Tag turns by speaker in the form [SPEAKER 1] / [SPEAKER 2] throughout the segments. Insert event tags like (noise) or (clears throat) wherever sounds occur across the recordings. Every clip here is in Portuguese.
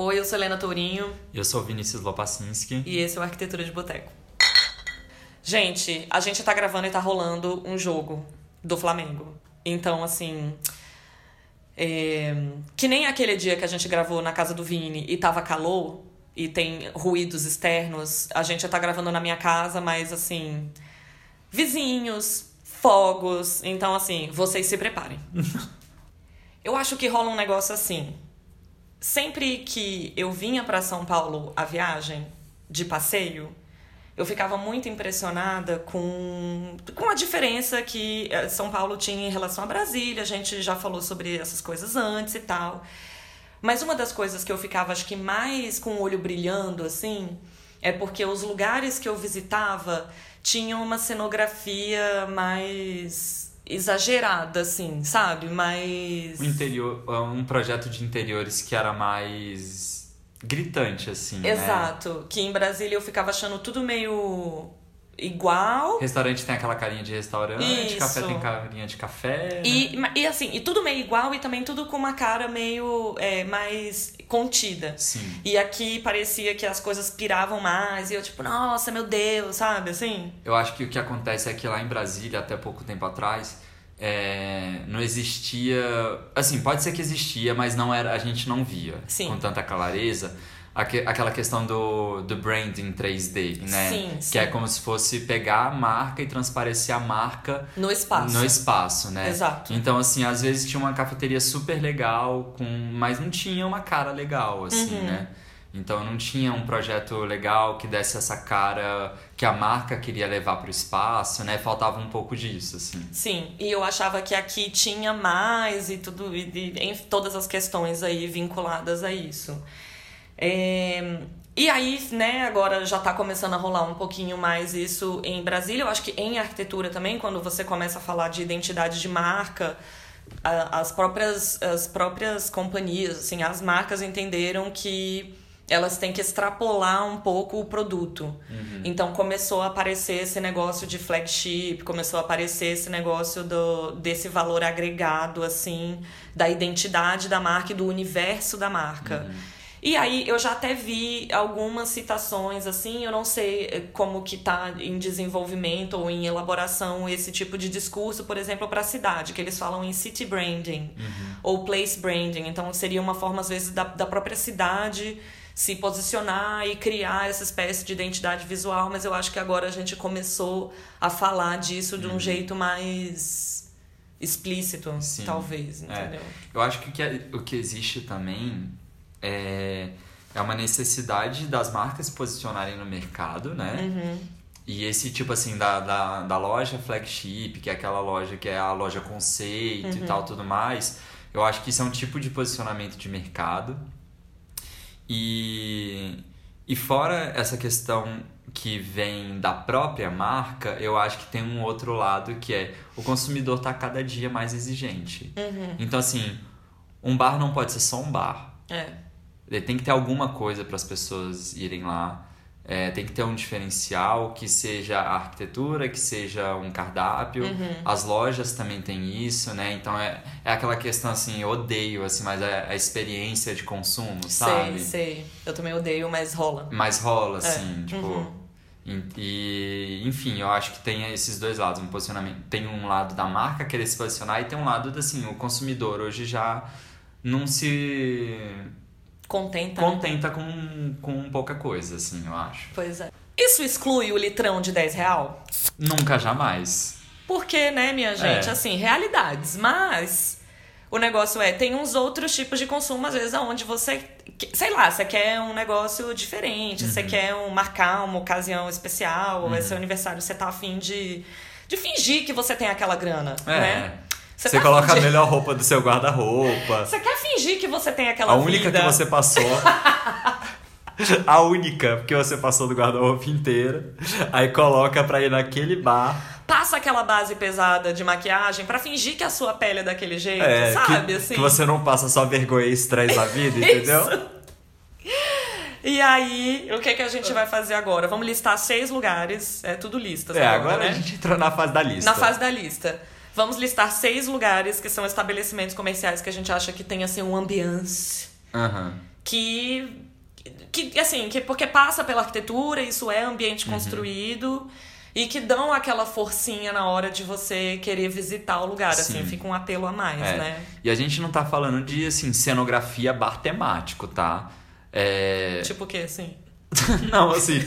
[SPEAKER 1] Oi, eu sou Helena Tourinho
[SPEAKER 2] Eu sou o Vinícius Lopacinski.
[SPEAKER 1] e esse é o Arquitetura de Boteco. Gente, a gente tá gravando e tá rolando um jogo do Flamengo. Então, assim. é, Que nem aquele dia que a gente gravou na casa do Vini e tava calor e tem ruídos externos. A gente tá gravando na minha casa, mas assim. Vizinhos, fogos. Então, assim, vocês se preparem. (laughs) Eu acho que rola um negócio assim. Sempre que eu vinha para São Paulo a viagem de passeio, eu ficava muito impressionada com, com a diferença que eh, São Paulo tinha em relação a Brasília. A gente já falou sobre essas coisas antes e tal. Mas uma das coisas que eu ficava, acho que mais com o olho brilhando, assim, é porque os lugares que eu visitava tinham uma cenografia mais exagerada, assim, sabe? Mais.
[SPEAKER 2] Um interior, um projeto de interiores que era mais gritante, assim, né?
[SPEAKER 1] Exato. Que em Brasília eu ficava achando tudo meio igual.
[SPEAKER 2] Restaurante tem aquela carinha de restaurante,
[SPEAKER 1] Isso.
[SPEAKER 2] café tem carinha de café. né?
[SPEAKER 1] E, e assim, e tudo meio igual e também tudo com uma cara meio é, mais contida.
[SPEAKER 2] Sim.
[SPEAKER 1] E aqui parecia que as coisas piravam mais, e eu tipo, nossa, meu Deus, sabe, assim?
[SPEAKER 2] Eu acho que o que acontece é que lá em Brasília, até pouco tempo atrás, é, não existia. Assim, pode ser que existia, mas não era, a gente não via
[SPEAKER 1] Sim.
[SPEAKER 2] com tanta clareza. aque- Aquela questão do, do branding 3D, né?
[SPEAKER 1] Sim,
[SPEAKER 2] que
[SPEAKER 1] sim.
[SPEAKER 2] é como se fosse pegar a marca e transparecer a marca
[SPEAKER 1] No espaço.
[SPEAKER 2] no espaço, né?
[SPEAKER 1] Exato.
[SPEAKER 2] Então, assim, às vezes tinha uma cafeteria super legal, com... mas não tinha uma cara legal, assim,
[SPEAKER 1] Uhum.
[SPEAKER 2] né? Então não tinha um projeto legal que desse essa cara que a marca queria levar pro espaço, né? Faltava um pouco disso, assim.
[SPEAKER 1] Sim, e eu achava que aqui tinha mais e tudo, e, e, em todas as questões aí vinculadas a isso. É, e aí, né, agora já tá começando a rolar um pouquinho mais isso em Brasília. Eu acho que em arquitetura também, quando você começa a falar de identidade de marca, as próprias, as próprias companhias, assim, as marcas entenderam que elas têm que extrapolar um pouco o produto. Então começou a aparecer esse negócio de flagship, começou a aparecer esse negócio do, desse valor agregado, assim, da identidade da marca e do universo da marca. E aí eu já até vi algumas citações assim, eu não sei eh, como que tá em desenvolvimento ou em elaboração esse tipo de discurso, por exemplo, para a cidade, que eles falam em city branding ou place branding. Então seria uma forma às vezes da, da própria cidade se posicionar e criar essa espécie de identidade visual, mas eu acho que agora a gente começou a falar disso de um jeito mais explícito,
[SPEAKER 2] Sim.
[SPEAKER 1] talvez,
[SPEAKER 2] É.
[SPEAKER 1] entendeu?
[SPEAKER 2] Eu acho que o que, é- o que existe também é, é uma necessidade das marcas se posicionarem no mercado, né?
[SPEAKER 1] Uhum.
[SPEAKER 2] E esse tipo assim da, da, da loja flagship, que é aquela loja que é a loja conceito
[SPEAKER 1] Uhum.
[SPEAKER 2] e tal, tudo mais, eu acho que isso é um tipo de posicionamento de mercado. E, e fora essa questão que vem da própria marca, eu acho que tem um outro lado que é o consumidor tá cada dia mais exigente.
[SPEAKER 1] Uhum.
[SPEAKER 2] Então, assim, um bar não pode ser só um bar.
[SPEAKER 1] É.
[SPEAKER 2] Tem que ter alguma coisa para as pessoas irem lá. É, tem que ter um diferencial que seja a arquitetura, que seja um cardápio.
[SPEAKER 1] Uhum.
[SPEAKER 2] As lojas também têm isso, né? Então é, é aquela questão assim, eu odeio, assim, mas é a experiência de consumo, sabe?
[SPEAKER 1] Sei, sei. Eu também odeio, mas rola.
[SPEAKER 2] Mas rola, assim, tipo.
[SPEAKER 1] Uhum.
[SPEAKER 2] E, e, enfim, eu acho que tem esses dois lados, um posicionamento. Tem um lado da marca querer se posicionar e tem um lado assim, o consumidor hoje já não se
[SPEAKER 1] Contenta. né?
[SPEAKER 2] contenta com, com pouca coisa, assim, eu acho.
[SPEAKER 1] Pois é. Isso exclui o litrão de 10 real?
[SPEAKER 2] Nunca, jamais.
[SPEAKER 1] Porque, né, minha gente,
[SPEAKER 2] É.
[SPEAKER 1] assim, realidades. Mas o negócio é, tem uns outros tipos de consumo, às vezes, aonde você. Sei lá, você quer um negócio diferente, você
[SPEAKER 2] Uhum.
[SPEAKER 1] quer um, marcar uma ocasião especial, ou é seu aniversário, você tá afim de, de fingir que você tem aquela grana,
[SPEAKER 2] É.
[SPEAKER 1] né?
[SPEAKER 2] Você,
[SPEAKER 1] tá
[SPEAKER 2] coloca a
[SPEAKER 1] afim de-
[SPEAKER 2] melhor roupa do seu guarda-roupa.
[SPEAKER 1] Você quer fingir que você tem aquela
[SPEAKER 2] A única
[SPEAKER 1] vida.
[SPEAKER 2] que você passou. (laughs) a única, porque você passou do guarda-roupa inteiro. Aí coloca pra ir naquele bar.
[SPEAKER 1] Passa aquela base pesada de maquiagem pra fingir que a sua pele é daquele jeito,
[SPEAKER 2] É,
[SPEAKER 1] sabe?
[SPEAKER 2] que,
[SPEAKER 1] assim.
[SPEAKER 2] que você não passa só vergonha e estresse na vida, entendeu? (laughs)
[SPEAKER 1] E aí, o que, que a gente vai fazer agora? Vamos listar seis lugares. É tudo listas.
[SPEAKER 2] É,
[SPEAKER 1] agora,
[SPEAKER 2] agora
[SPEAKER 1] né?
[SPEAKER 2] a gente entrou na fase da lista.
[SPEAKER 1] Na fase da lista. Vamos listar seis lugares que são estabelecimentos comerciais que a gente acha que tem assim um ambiance.
[SPEAKER 2] Aham.
[SPEAKER 1] que que assim, que porque passa pela arquitetura, isso é ambiente
[SPEAKER 2] Uhum.
[SPEAKER 1] construído e que dão aquela forcinha na hora de você querer visitar o lugar, assim,
[SPEAKER 2] Sim.
[SPEAKER 1] fica um apelo a mais,
[SPEAKER 2] É.
[SPEAKER 1] né?
[SPEAKER 2] E a gente não tá falando de, assim, cenografia bar temático, tá? É...
[SPEAKER 1] Tipo o quê, assim? (laughs)
[SPEAKER 2] não, assim,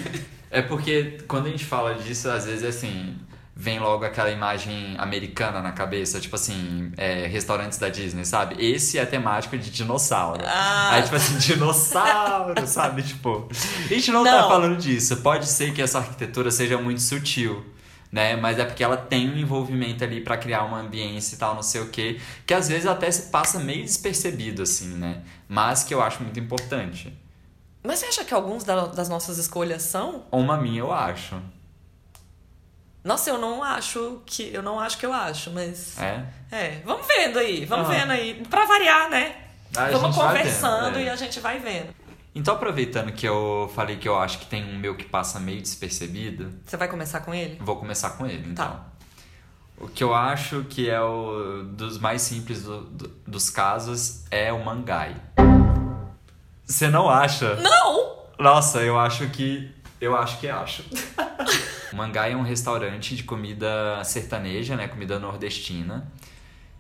[SPEAKER 2] é porque quando a gente fala disso, às vezes, assim, vem logo aquela imagem americana na cabeça, tipo assim, é, restaurantes da Disney, sabe? Esse é temático de dinossauro.
[SPEAKER 1] Ah.
[SPEAKER 2] Aí, tipo assim, dinossauro, (laughs) sabe? Tipo, a gente não, tá
[SPEAKER 1] Não.
[SPEAKER 2] falando disso. Pode ser que essa arquitetura seja muito sutil. Né? Mas é porque ela tem um envolvimento ali pra criar uma ambiência e tal, não sei o quê, que às vezes até se passa meio despercebido, assim, né? Mas que eu acho muito importante.
[SPEAKER 1] Mas você acha que alguns da- das nossas escolhas são?
[SPEAKER 2] Uma minha, eu acho.
[SPEAKER 1] Nossa, eu não acho que. Eu não acho que eu acho, mas.
[SPEAKER 2] É?
[SPEAKER 1] É, vamos vendo aí, vamos
[SPEAKER 2] Aham.
[SPEAKER 1] vendo aí. Pra variar, né?
[SPEAKER 2] Ah, a
[SPEAKER 1] vamos
[SPEAKER 2] gente vai
[SPEAKER 1] conversando
[SPEAKER 2] vendo, é.
[SPEAKER 1] e a gente vai vendo.
[SPEAKER 2] Então, aproveitando que eu falei que eu acho que tem um meu que passa meio despercebido,
[SPEAKER 1] Você vai começar com ele?
[SPEAKER 2] vou começar com ele, então.
[SPEAKER 1] Tá.
[SPEAKER 2] O que eu acho que é o dos mais simples do- do- dos casos é o mangai. Você não acha?
[SPEAKER 1] Não!
[SPEAKER 2] Nossa, eu acho que. Eu acho que acho. (laughs) o Mangai é um restaurante de comida sertaneja, né? Comida nordestina.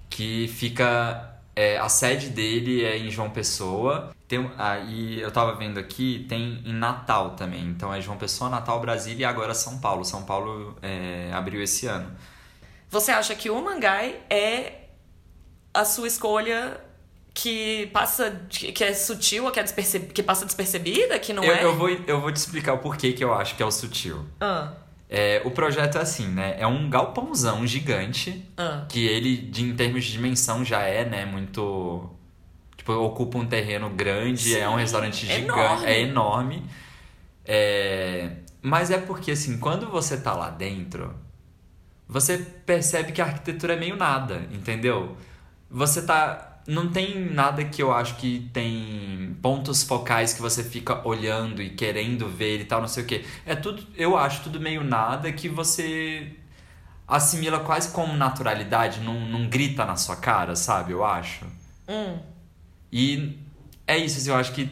[SPEAKER 2] Que fica. é, a sede dele é em João Pessoa. Tem, um- aí eu tava vendo aqui, tem em Natal também. Então é João Pessoa, Natal, Brasília e agora São Paulo. São Paulo é, abriu esse ano.
[SPEAKER 1] Você acha que o mangai é a sua escolha que passa. que é sutil, que, é desperce- que passa despercebida, que não
[SPEAKER 2] eu,
[SPEAKER 1] é?
[SPEAKER 2] eu, vou, eu vou te explicar o porquê que eu acho que é o sutil.
[SPEAKER 1] Ah,
[SPEAKER 2] É, o projeto é assim, né? É um galpãozão gigante.
[SPEAKER 1] ah.
[SPEAKER 2] que ele, de, em termos de dimensão, já é, né, muito. Tipo, ocupa um terreno grande, é um
[SPEAKER 1] Sim,
[SPEAKER 2] restaurante
[SPEAKER 1] é
[SPEAKER 2] gigante,
[SPEAKER 1] enorme.
[SPEAKER 2] é enorme. É, Mas é porque, assim, quando você tá lá dentro, você percebe que a arquitetura é meio nada, entendeu? Você tá. Não tem nada que eu acho que tem pontos focais que você fica olhando e querendo ver e tal, não sei o quê. É tudo, eu acho tudo meio nada que você assimila quase como naturalidade, não, não grita na sua cara, sabe? Eu acho.
[SPEAKER 1] Hum.
[SPEAKER 2] E é isso, assim, eu acho que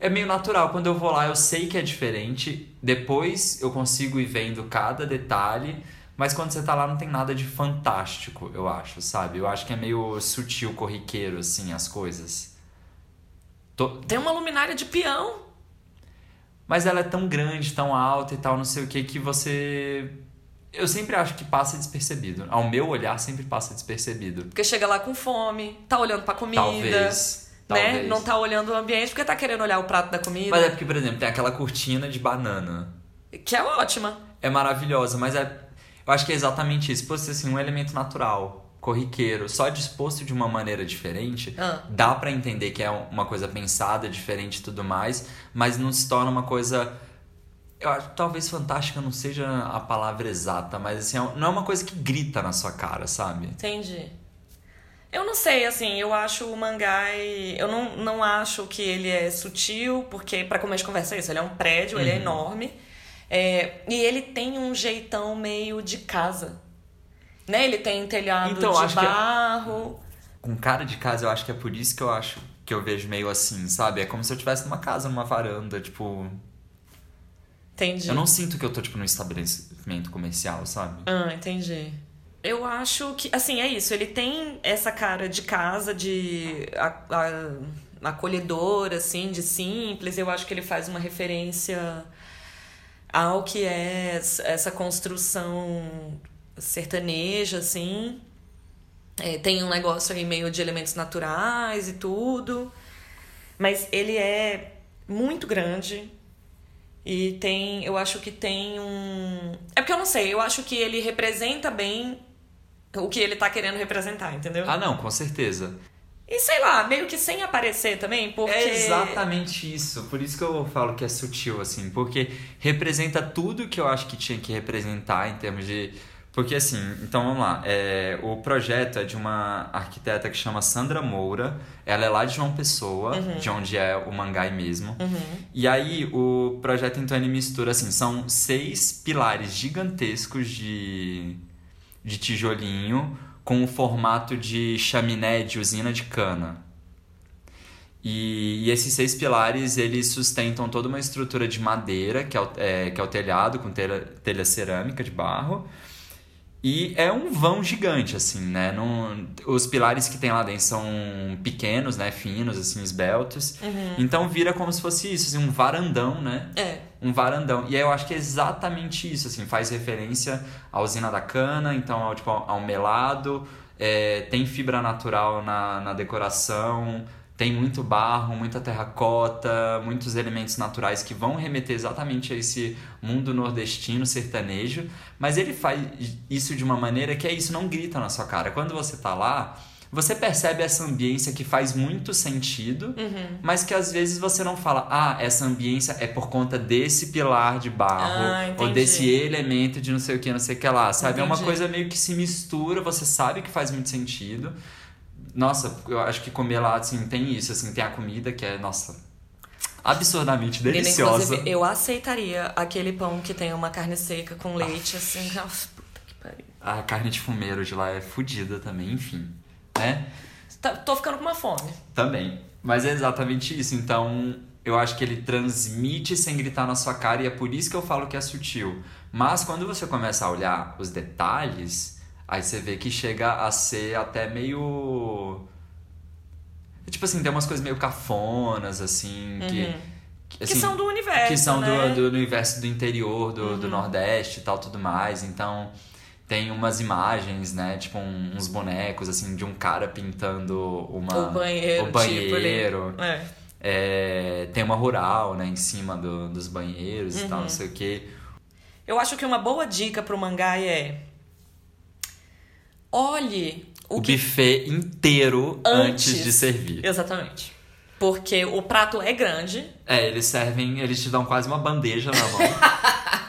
[SPEAKER 2] é meio natural. Quando eu vou lá, eu sei que é diferente. Depois eu consigo ir vendo cada detalhe. Mas quando você tá lá, não tem nada de fantástico, eu acho, sabe? Eu acho que é meio sutil, corriqueiro, assim, as coisas. Tô-
[SPEAKER 1] Tem uma luminária de peão.
[SPEAKER 2] Mas ela é tão grande, tão alta e tal, não sei o que, que você. Eu sempre acho que passa despercebido. Ao meu olhar, sempre passa despercebido.
[SPEAKER 1] Porque chega lá com fome, tá olhando pra comida.
[SPEAKER 2] Talvez.
[SPEAKER 1] Né?
[SPEAKER 2] Talvez.
[SPEAKER 1] Não tá olhando o ambiente porque tá querendo olhar o prato da comida.
[SPEAKER 2] Mas é porque, por exemplo, tem aquela cortina de banana.
[SPEAKER 1] Que é ótima.
[SPEAKER 2] É maravilhosa, mas é. Eu acho que é exatamente isso. Fosse assim, um elemento natural, corriqueiro, só disposto de uma maneira diferente,
[SPEAKER 1] Ah.
[SPEAKER 2] dá pra entender que é uma coisa pensada, diferente e tudo mais, mas não se torna uma coisa. Eu acho talvez fantástica não seja a palavra exata, mas assim, é- não é uma coisa que grita na sua cara, sabe?
[SPEAKER 1] Entendi. Eu não sei, assim, eu acho o mangai. Eu não, não acho que ele é sutil, porque, pra começo de conversa, é isso. Ele é um prédio,
[SPEAKER 2] Uhum.
[SPEAKER 1] ele é enorme. É, e ele tem um jeitão meio de casa. Né? Ele tem telhado
[SPEAKER 2] Então,
[SPEAKER 1] de
[SPEAKER 2] acho que é-
[SPEAKER 1] barro.
[SPEAKER 2] Com cara de casa, eu acho que é por isso que eu acho que eu vejo meio assim, sabe? É como se eu estivesse numa casa, numa varanda, tipo.
[SPEAKER 1] Entendi.
[SPEAKER 2] Eu não sinto que eu tô, tipo, num estabelecimento comercial, sabe?
[SPEAKER 1] Ah, entendi. Eu acho que, assim, é isso. Ele tem essa cara de casa, de a- a- acolhedora, assim, de simples. Eu acho que ele faz uma referência ao que é essa construção sertaneja, assim. É, tem um negócio aí meio de elementos naturais e tudo. Mas ele é muito grande. E tem, eu acho que tem um. É porque eu não sei, eu acho que ele representa bem o que ele tá querendo representar, entendeu?
[SPEAKER 2] Ah, não, com certeza.
[SPEAKER 1] E sei lá, meio que sem aparecer também, porque.
[SPEAKER 2] É exatamente isso. Por isso que eu falo que é sutil, assim. Porque representa tudo que eu acho que tinha que representar em termos de. Porque, assim, então vamos lá. É, o projeto é de uma arquiteta que chama Sandra Moura. Ela é lá de João Pessoa, de onde é o Mangai mesmo. E aí, o projeto, então, ele mistura, assim, são seis pilares gigantescos de, de tijolinho com o formato de chaminé de usina de cana. E, e esses seis pilares, eles sustentam toda uma estrutura de madeira, que é o, é, que é o telhado, com telha, telha cerâmica de barro. E é um vão gigante, assim, né? Não, os pilares que tem lá dentro são pequenos, né? Finos, assim, esbeltos.
[SPEAKER 1] Uhum.
[SPEAKER 2] Então vira como se fosse isso, assim, um varandão, né?
[SPEAKER 1] É.
[SPEAKER 2] Um varandão. E aí eu acho que é exatamente isso, assim. Faz referência à usina da cana, então ao, tipo, ao melado. É, tem fibra natural na, na decoração. Tem muito barro, muita terracota, muitos elementos naturais que vão remeter exatamente a esse mundo nordestino sertanejo, mas ele faz isso de uma maneira que é isso, não grita na sua cara. Quando você tá lá, você percebe essa ambiência que faz muito sentido,
[SPEAKER 1] Uhum.
[SPEAKER 2] mas que às vezes você não fala, ah, essa ambiência é por conta desse pilar de barro,
[SPEAKER 1] Ah,
[SPEAKER 2] ou
[SPEAKER 1] entendi.
[SPEAKER 2] desse elemento de não sei o que, não sei o que lá, sabe? É uma
[SPEAKER 1] Entendi.
[SPEAKER 2] coisa meio que se mistura, você sabe que faz muito sentido. Nossa, eu acho que comer lá, assim, tem isso, assim, tem a comida que é, nossa, absurdamente deliciosa.
[SPEAKER 1] Inclusive, eu aceitaria aquele pão que tem uma carne seca com leite, assim. Nossa, puta que pariu.
[SPEAKER 2] A carne de fumeiro de lá é fodida também, enfim, né?
[SPEAKER 1] Tá- tô ficando com uma fome.
[SPEAKER 2] Também. Mas é exatamente isso. Então, eu acho que ele transmite sem gritar na sua cara e é por isso que eu falo que é sutil. Mas quando você começa a olhar os detalhes, aí você vê que chega a ser até meio. Tipo assim, tem umas coisas meio cafonas, assim, que.
[SPEAKER 1] Uhum.
[SPEAKER 2] que,
[SPEAKER 1] que
[SPEAKER 2] assim,
[SPEAKER 1] são do universo.
[SPEAKER 2] que são
[SPEAKER 1] né? Uhum.
[SPEAKER 2] do, do universo do interior, do, do Nordeste e tal, tudo mais. Então, tem umas imagens, né? Tipo, um- uns bonecos, assim, de um cara pintando uma...
[SPEAKER 1] O banheiro,
[SPEAKER 2] o banheiro.
[SPEAKER 1] tipo ali. É.
[SPEAKER 2] É, tem uma rural, né? Em cima do- dos banheiros e
[SPEAKER 1] Uhum.
[SPEAKER 2] tal, não sei o quê.
[SPEAKER 1] Eu acho que uma boa dica pro mangá é. Olhe o,
[SPEAKER 2] O,
[SPEAKER 1] que.
[SPEAKER 2] buffet inteiro antes,
[SPEAKER 1] Antes.
[SPEAKER 2] de servir.
[SPEAKER 1] Exatamente. Porque o prato é grande.
[SPEAKER 2] É, eles servem, eles te dão quase uma bandeja na mão. (laughs)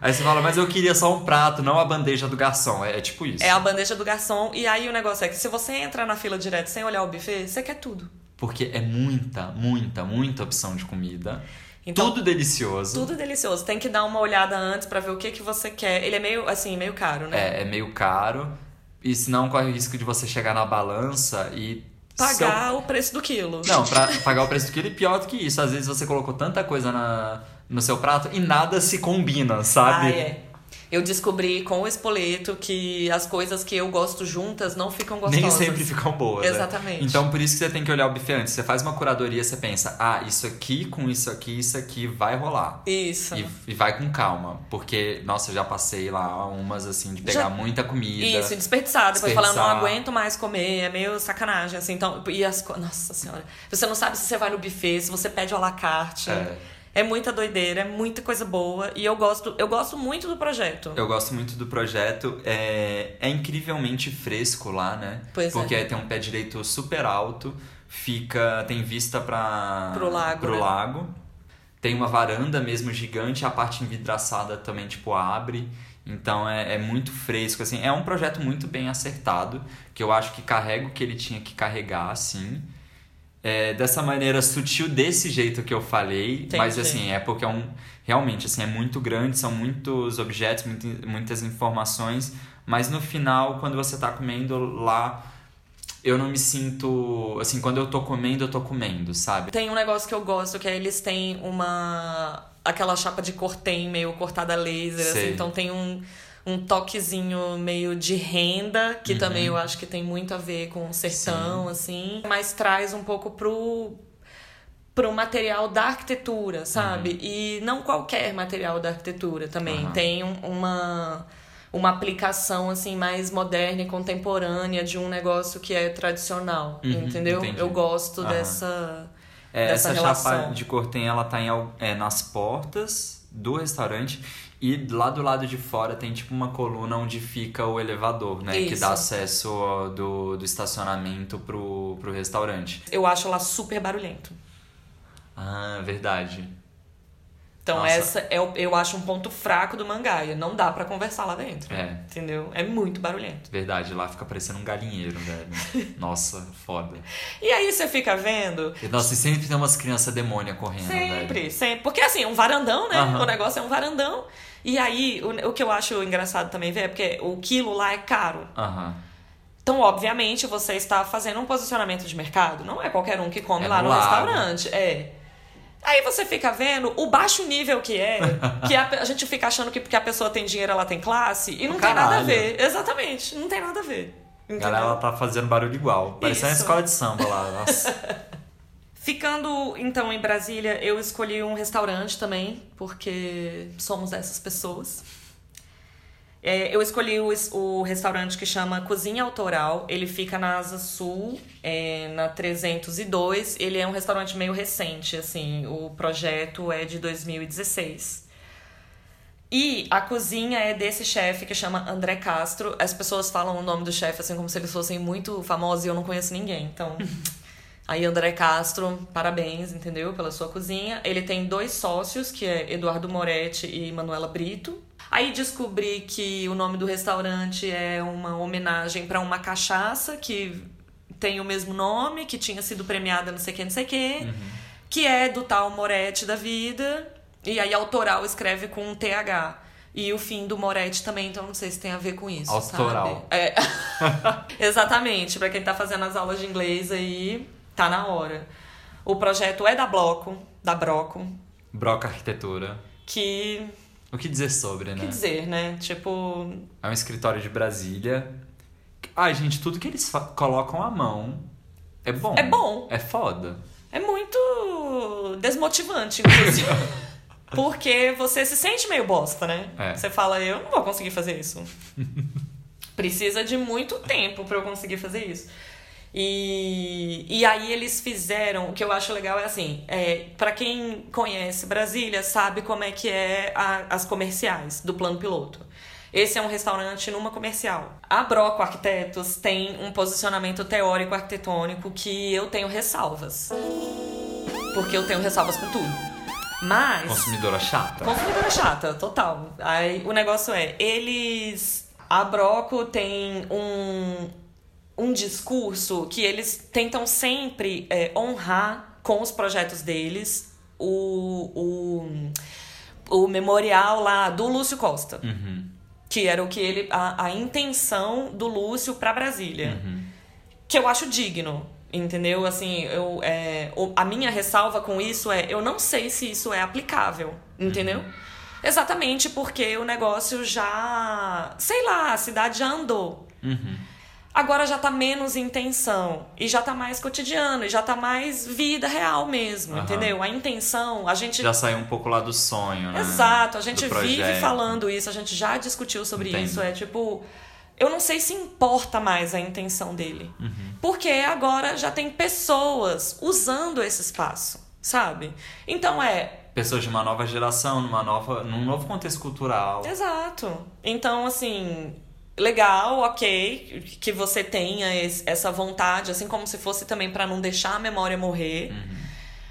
[SPEAKER 2] Aí você fala, mas eu queria só um prato, não a bandeja do garçom. É, é tipo isso.
[SPEAKER 1] É a bandeja do garçom. E aí o negócio é que se você entra na fila direto sem olhar o buffet, você quer tudo.
[SPEAKER 2] Porque é muita, muita, muita opção de comida.
[SPEAKER 1] Então,
[SPEAKER 2] Tudo delicioso.
[SPEAKER 1] Tudo delicioso. Tem que dar uma olhada antes pra ver o que, que você quer. Ele é meio, assim, meio caro, né?
[SPEAKER 2] É, é meio caro. E senão corre o risco de você chegar na balança e.
[SPEAKER 1] Pagar o preço do quilo.
[SPEAKER 2] Seu... Não, pra (laughs) pagar o preço do quilo e pior do que isso. Às vezes você colocou tanta coisa na, no seu prato e nada se combina, sabe?
[SPEAKER 1] Ah, é. Eu descobri com o espoleto que as coisas que eu gosto juntas não ficam gostosas.
[SPEAKER 2] Nem sempre ficam boas. né?
[SPEAKER 1] Exatamente.
[SPEAKER 2] Então, por isso que você tem que olhar o buffet antes. Você faz uma curadoria, você pensa, ah, isso aqui com isso aqui, isso aqui vai rolar.
[SPEAKER 1] Isso.
[SPEAKER 2] E, e vai com calma. Porque, nossa, eu já passei lá umas assim, de pegar
[SPEAKER 1] Já-
[SPEAKER 2] muita comida.
[SPEAKER 1] Isso, desperdiçar. Depois
[SPEAKER 2] Desperdiçar.
[SPEAKER 1] falar, não aguento mais comer, é meio sacanagem, assim. Então, e as Nossa senhora. Você não sabe se você vai no buffet, se você pede à la carte.
[SPEAKER 2] É.
[SPEAKER 1] É muita doideira, é muita coisa boa. E eu gosto, eu gosto muito do projeto.
[SPEAKER 2] Eu gosto muito do projeto. É, é incrivelmente fresco lá, né?
[SPEAKER 1] Pois é.
[SPEAKER 2] Porque tem um pé direito super alto, fica tem vista para
[SPEAKER 1] Pro lago,
[SPEAKER 2] pro
[SPEAKER 1] né?
[SPEAKER 2] lago. Tem uma varanda mesmo gigante, a parte envidraçada também tipo abre. Então é, é muito fresco, assim. É um projeto muito bem acertado, que eu acho que carrega o que ele tinha que carregar, assim. É, dessa maneira sutil, desse jeito que eu falei,
[SPEAKER 1] Entendi.
[SPEAKER 2] mas assim, é porque é um. Realmente, assim, é muito grande, são muitos objetos, muitas informações, mas no final, quando você tá comendo lá, eu não me sinto. Assim, quando eu tô comendo, eu tô comendo, sabe?
[SPEAKER 1] Tem um negócio que eu gosto, que é eles têm uma. aquela chapa de cortem meio cortada a laser,
[SPEAKER 2] Sei.
[SPEAKER 1] assim. Então tem um, um toquezinho meio de renda, que
[SPEAKER 2] Uhum.
[SPEAKER 1] também eu acho que tem muito a ver com o sertão, assim. Mas traz um pouco pro. Pro material da arquitetura, sabe? E não qualquer material da arquitetura também.
[SPEAKER 2] Aham.
[SPEAKER 1] Tem um- uma, uma aplicação assim mais moderna e contemporânea de um negócio que é tradicional,
[SPEAKER 2] Uhum,
[SPEAKER 1] entendeu?
[SPEAKER 2] entendi.
[SPEAKER 1] Eu gosto dessa
[SPEAKER 2] É,
[SPEAKER 1] dessa
[SPEAKER 2] essa
[SPEAKER 1] relação.
[SPEAKER 2] chapa de cortem, ela tá em, é, nas portas do restaurante e lá do lado de fora tem tipo uma coluna onde fica o elevador, né? Que
[SPEAKER 1] Isso.
[SPEAKER 2] dá acesso do, do estacionamento pro, pro restaurante.
[SPEAKER 1] Eu acho lá super barulhento.
[SPEAKER 2] Ah, verdade.
[SPEAKER 1] Então
[SPEAKER 2] Nossa.
[SPEAKER 1] essa é o, eu acho um ponto fraco do Mangaia. Não dá pra conversar lá dentro.
[SPEAKER 2] É.
[SPEAKER 1] Entendeu? É muito barulhento.
[SPEAKER 2] Verdade, lá fica parecendo um galinheiro, velho. (laughs) Nossa, foda.
[SPEAKER 1] E aí você fica vendo
[SPEAKER 2] E, Nossa, e sempre tem umas crianças demônia correndo,
[SPEAKER 1] sempre,
[SPEAKER 2] velho.
[SPEAKER 1] sempre. Porque assim, é um varandão, né?
[SPEAKER 2] Aham.
[SPEAKER 1] O negócio é um varandão. E aí, o, o que eu acho engraçado também ver é porque o quilo lá é caro.
[SPEAKER 2] Aham.
[SPEAKER 1] Então, obviamente, você está fazendo um posicionamento de mercado. Não é qualquer um que come
[SPEAKER 2] É
[SPEAKER 1] lá
[SPEAKER 2] no
[SPEAKER 1] restaurante. É. Aí você fica vendo o baixo nível que é, que a, a gente fica achando que porque a pessoa tem dinheiro ela tem classe, e não tem nada a
[SPEAKER 2] Caralho.
[SPEAKER 1] ver. Exatamente, não tem nada a ver. Entendeu?
[SPEAKER 2] galera ela tá fazendo barulho igual. Parecendo uma escola de samba lá. Nossa. (laughs)
[SPEAKER 1] Ficando então em Brasília, eu escolhi um restaurante também, porque somos essas pessoas. É, eu escolhi o, o restaurante que chama Cozinha Autoral. Ele fica na Asa Sul, é, na 302. Ele é um restaurante meio recente, assim. O projeto é de 2016. E a cozinha é desse chefe que chama André Castro. As pessoas falam o nome do chefe assim como se eles fossem muito famosos e eu não conheço ninguém. Então, (laughs) aí André Castro, parabéns, entendeu? Pela sua cozinha. Ele tem dois sócios, que é Eduardo Moretti e Manuela Brito. Aí descobri que o nome do restaurante é uma homenagem para uma cachaça que tem o mesmo nome, que tinha sido premiada não sei o que, não sei que, que é do tal Moretti da vida. E aí autoral escreve com um TH. E o fim do Moretti também, então não sei se tem a ver com isso.
[SPEAKER 2] Autoral.
[SPEAKER 1] Sabe? É. (laughs) Exatamente, para quem tá fazendo as aulas de inglês aí, tá na hora. O projeto é da Bloco, da Broco,
[SPEAKER 2] Broca Arquitetura.
[SPEAKER 1] que.
[SPEAKER 2] O que dizer sobre,
[SPEAKER 1] O
[SPEAKER 2] né?
[SPEAKER 1] que dizer, né? Tipo.
[SPEAKER 2] É um escritório de Brasília. Ai, gente, tudo que eles colocam à mão é bom.
[SPEAKER 1] É bom.
[SPEAKER 2] É foda.
[SPEAKER 1] É muito desmotivante, inclusive. (laughs) Porque você se sente meio bosta, né?
[SPEAKER 2] É.
[SPEAKER 1] Você fala, eu não vou conseguir fazer isso. Precisa de muito tempo pra eu conseguir fazer isso. E, e aí eles fizeram, o que eu acho legal é assim, é, para quem conhece Brasília, sabe como é que é a- as comerciais do plano piloto. Esse é um restaurante numa comercial. A Broco Arquitetos tem um posicionamento teórico arquitetônico que eu tenho ressalvas. Porque eu tenho ressalvas com tudo. Mas.
[SPEAKER 2] Consumidora chata.
[SPEAKER 1] Consumidora chata, total. Aí o negócio é, eles. A Broco tem um, um discurso que eles tentam sempre é, honrar com os projetos deles o, o, o memorial lá do Lúcio Costa.
[SPEAKER 2] Uhum.
[SPEAKER 1] Que era o que ele. a, a intenção do Lúcio pra Brasília
[SPEAKER 2] Uhum.
[SPEAKER 1] que eu acho digno, entendeu? Assim, eu, é, a minha ressalva com isso é, eu não sei se isso é aplicável, entendeu? Exatamente porque o negócio já, sei lá, a cidade já andou.
[SPEAKER 2] Uhum.
[SPEAKER 1] Agora já tá menos intenção e já tá mais cotidiano e já tá mais vida real mesmo,
[SPEAKER 2] Aham.
[SPEAKER 1] entendeu? A intenção, a gente
[SPEAKER 2] Já saiu um pouco lá do sonho, né?
[SPEAKER 1] Exato, a gente vive falando isso, a gente já discutiu sobre
[SPEAKER 2] Entendo.
[SPEAKER 1] isso. É tipo, eu não sei se importa mais a intenção dele.
[SPEAKER 2] Uhum.
[SPEAKER 1] Porque agora já tem pessoas usando esse espaço, sabe? Então é.
[SPEAKER 2] Pessoas de uma nova geração, numa nova, num novo contexto cultural.
[SPEAKER 1] Exato. Então, assim. Legal, ok, que você tenha esse- essa vontade, assim como se fosse também pra não deixar a memória morrer.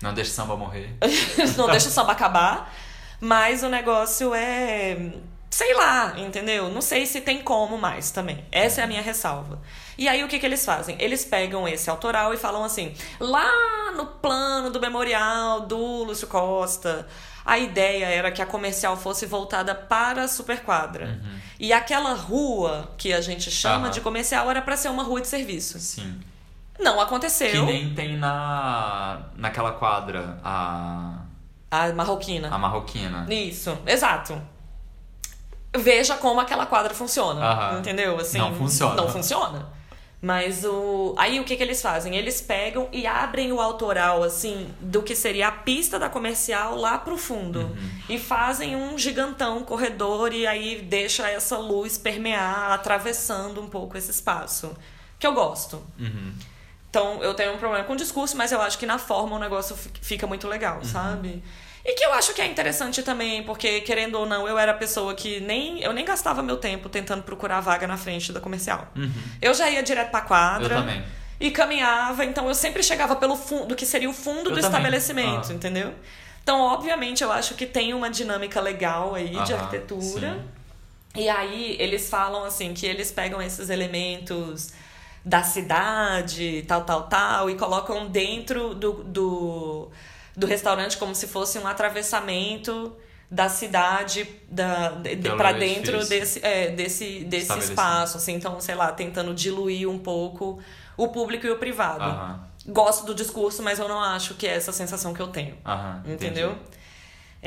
[SPEAKER 2] Não deixe samba morrer. (laughs)
[SPEAKER 1] não deixa o samba acabar. Mas o negócio é. Sei lá, entendeu? Não sei se tem como mais também. Essa é a minha ressalva. E aí o que, que eles fazem? Eles pegam esse autoral e falam assim: lá no plano do memorial do Lúcio Costa, a ideia era que a comercial fosse voltada para a superquadra. E aquela rua que a gente chama de comercial era para ser uma rua de serviço.
[SPEAKER 2] Sim.
[SPEAKER 1] Não aconteceu.
[SPEAKER 2] Que nem tem na naquela quadra a
[SPEAKER 1] A marroquina.
[SPEAKER 2] a marroquina.
[SPEAKER 1] Isso, exato. Veja como aquela quadra funciona,
[SPEAKER 2] Aham.
[SPEAKER 1] entendeu? Assim,
[SPEAKER 2] Não funciona.
[SPEAKER 1] Não funciona. Mas o aí o que que eles fazem? Eles pegam e abrem o autoral assim do que seria a pista da comercial lá pro fundo
[SPEAKER 2] Uhum.
[SPEAKER 1] e fazem um gigantão corredor e aí deixa essa luz permear atravessando um pouco esse espaço, que eu gosto.
[SPEAKER 2] Uhum.
[SPEAKER 1] Então, eu tenho um problema com o discurso, mas eu acho que na forma o negócio fi- fica muito legal, sabe? E que eu acho que é interessante também, porque, querendo ou não, eu era a pessoa que nem. Eu nem gastava meu tempo tentando procurar vaga na frente da comercial. Eu já ia direto pra quadra.
[SPEAKER 2] Eu também.
[SPEAKER 1] E caminhava, então eu sempre chegava pelo fundo, do que seria o fundo
[SPEAKER 2] Eu
[SPEAKER 1] do
[SPEAKER 2] também.
[SPEAKER 1] estabelecimento,
[SPEAKER 2] Ah.
[SPEAKER 1] entendeu? Então, obviamente, eu acho que tem uma dinâmica legal aí de
[SPEAKER 2] Aham,
[SPEAKER 1] arquitetura.
[SPEAKER 2] sim.
[SPEAKER 1] E aí eles falam assim que eles pegam esses elementos da cidade, tal, tal, tal, e colocam dentro do, do, do restaurante como se fosse um atravessamento da cidade da, de,
[SPEAKER 2] Pelo
[SPEAKER 1] para dentro desse, é, desse, desse espaço, assim, então, sei lá, tentando diluir um pouco o público e o privado.
[SPEAKER 2] Aham.
[SPEAKER 1] Gosto do discurso, mas eu não acho que é essa sensação que eu tenho.
[SPEAKER 2] Aham.
[SPEAKER 1] Entendeu?
[SPEAKER 2] entendi.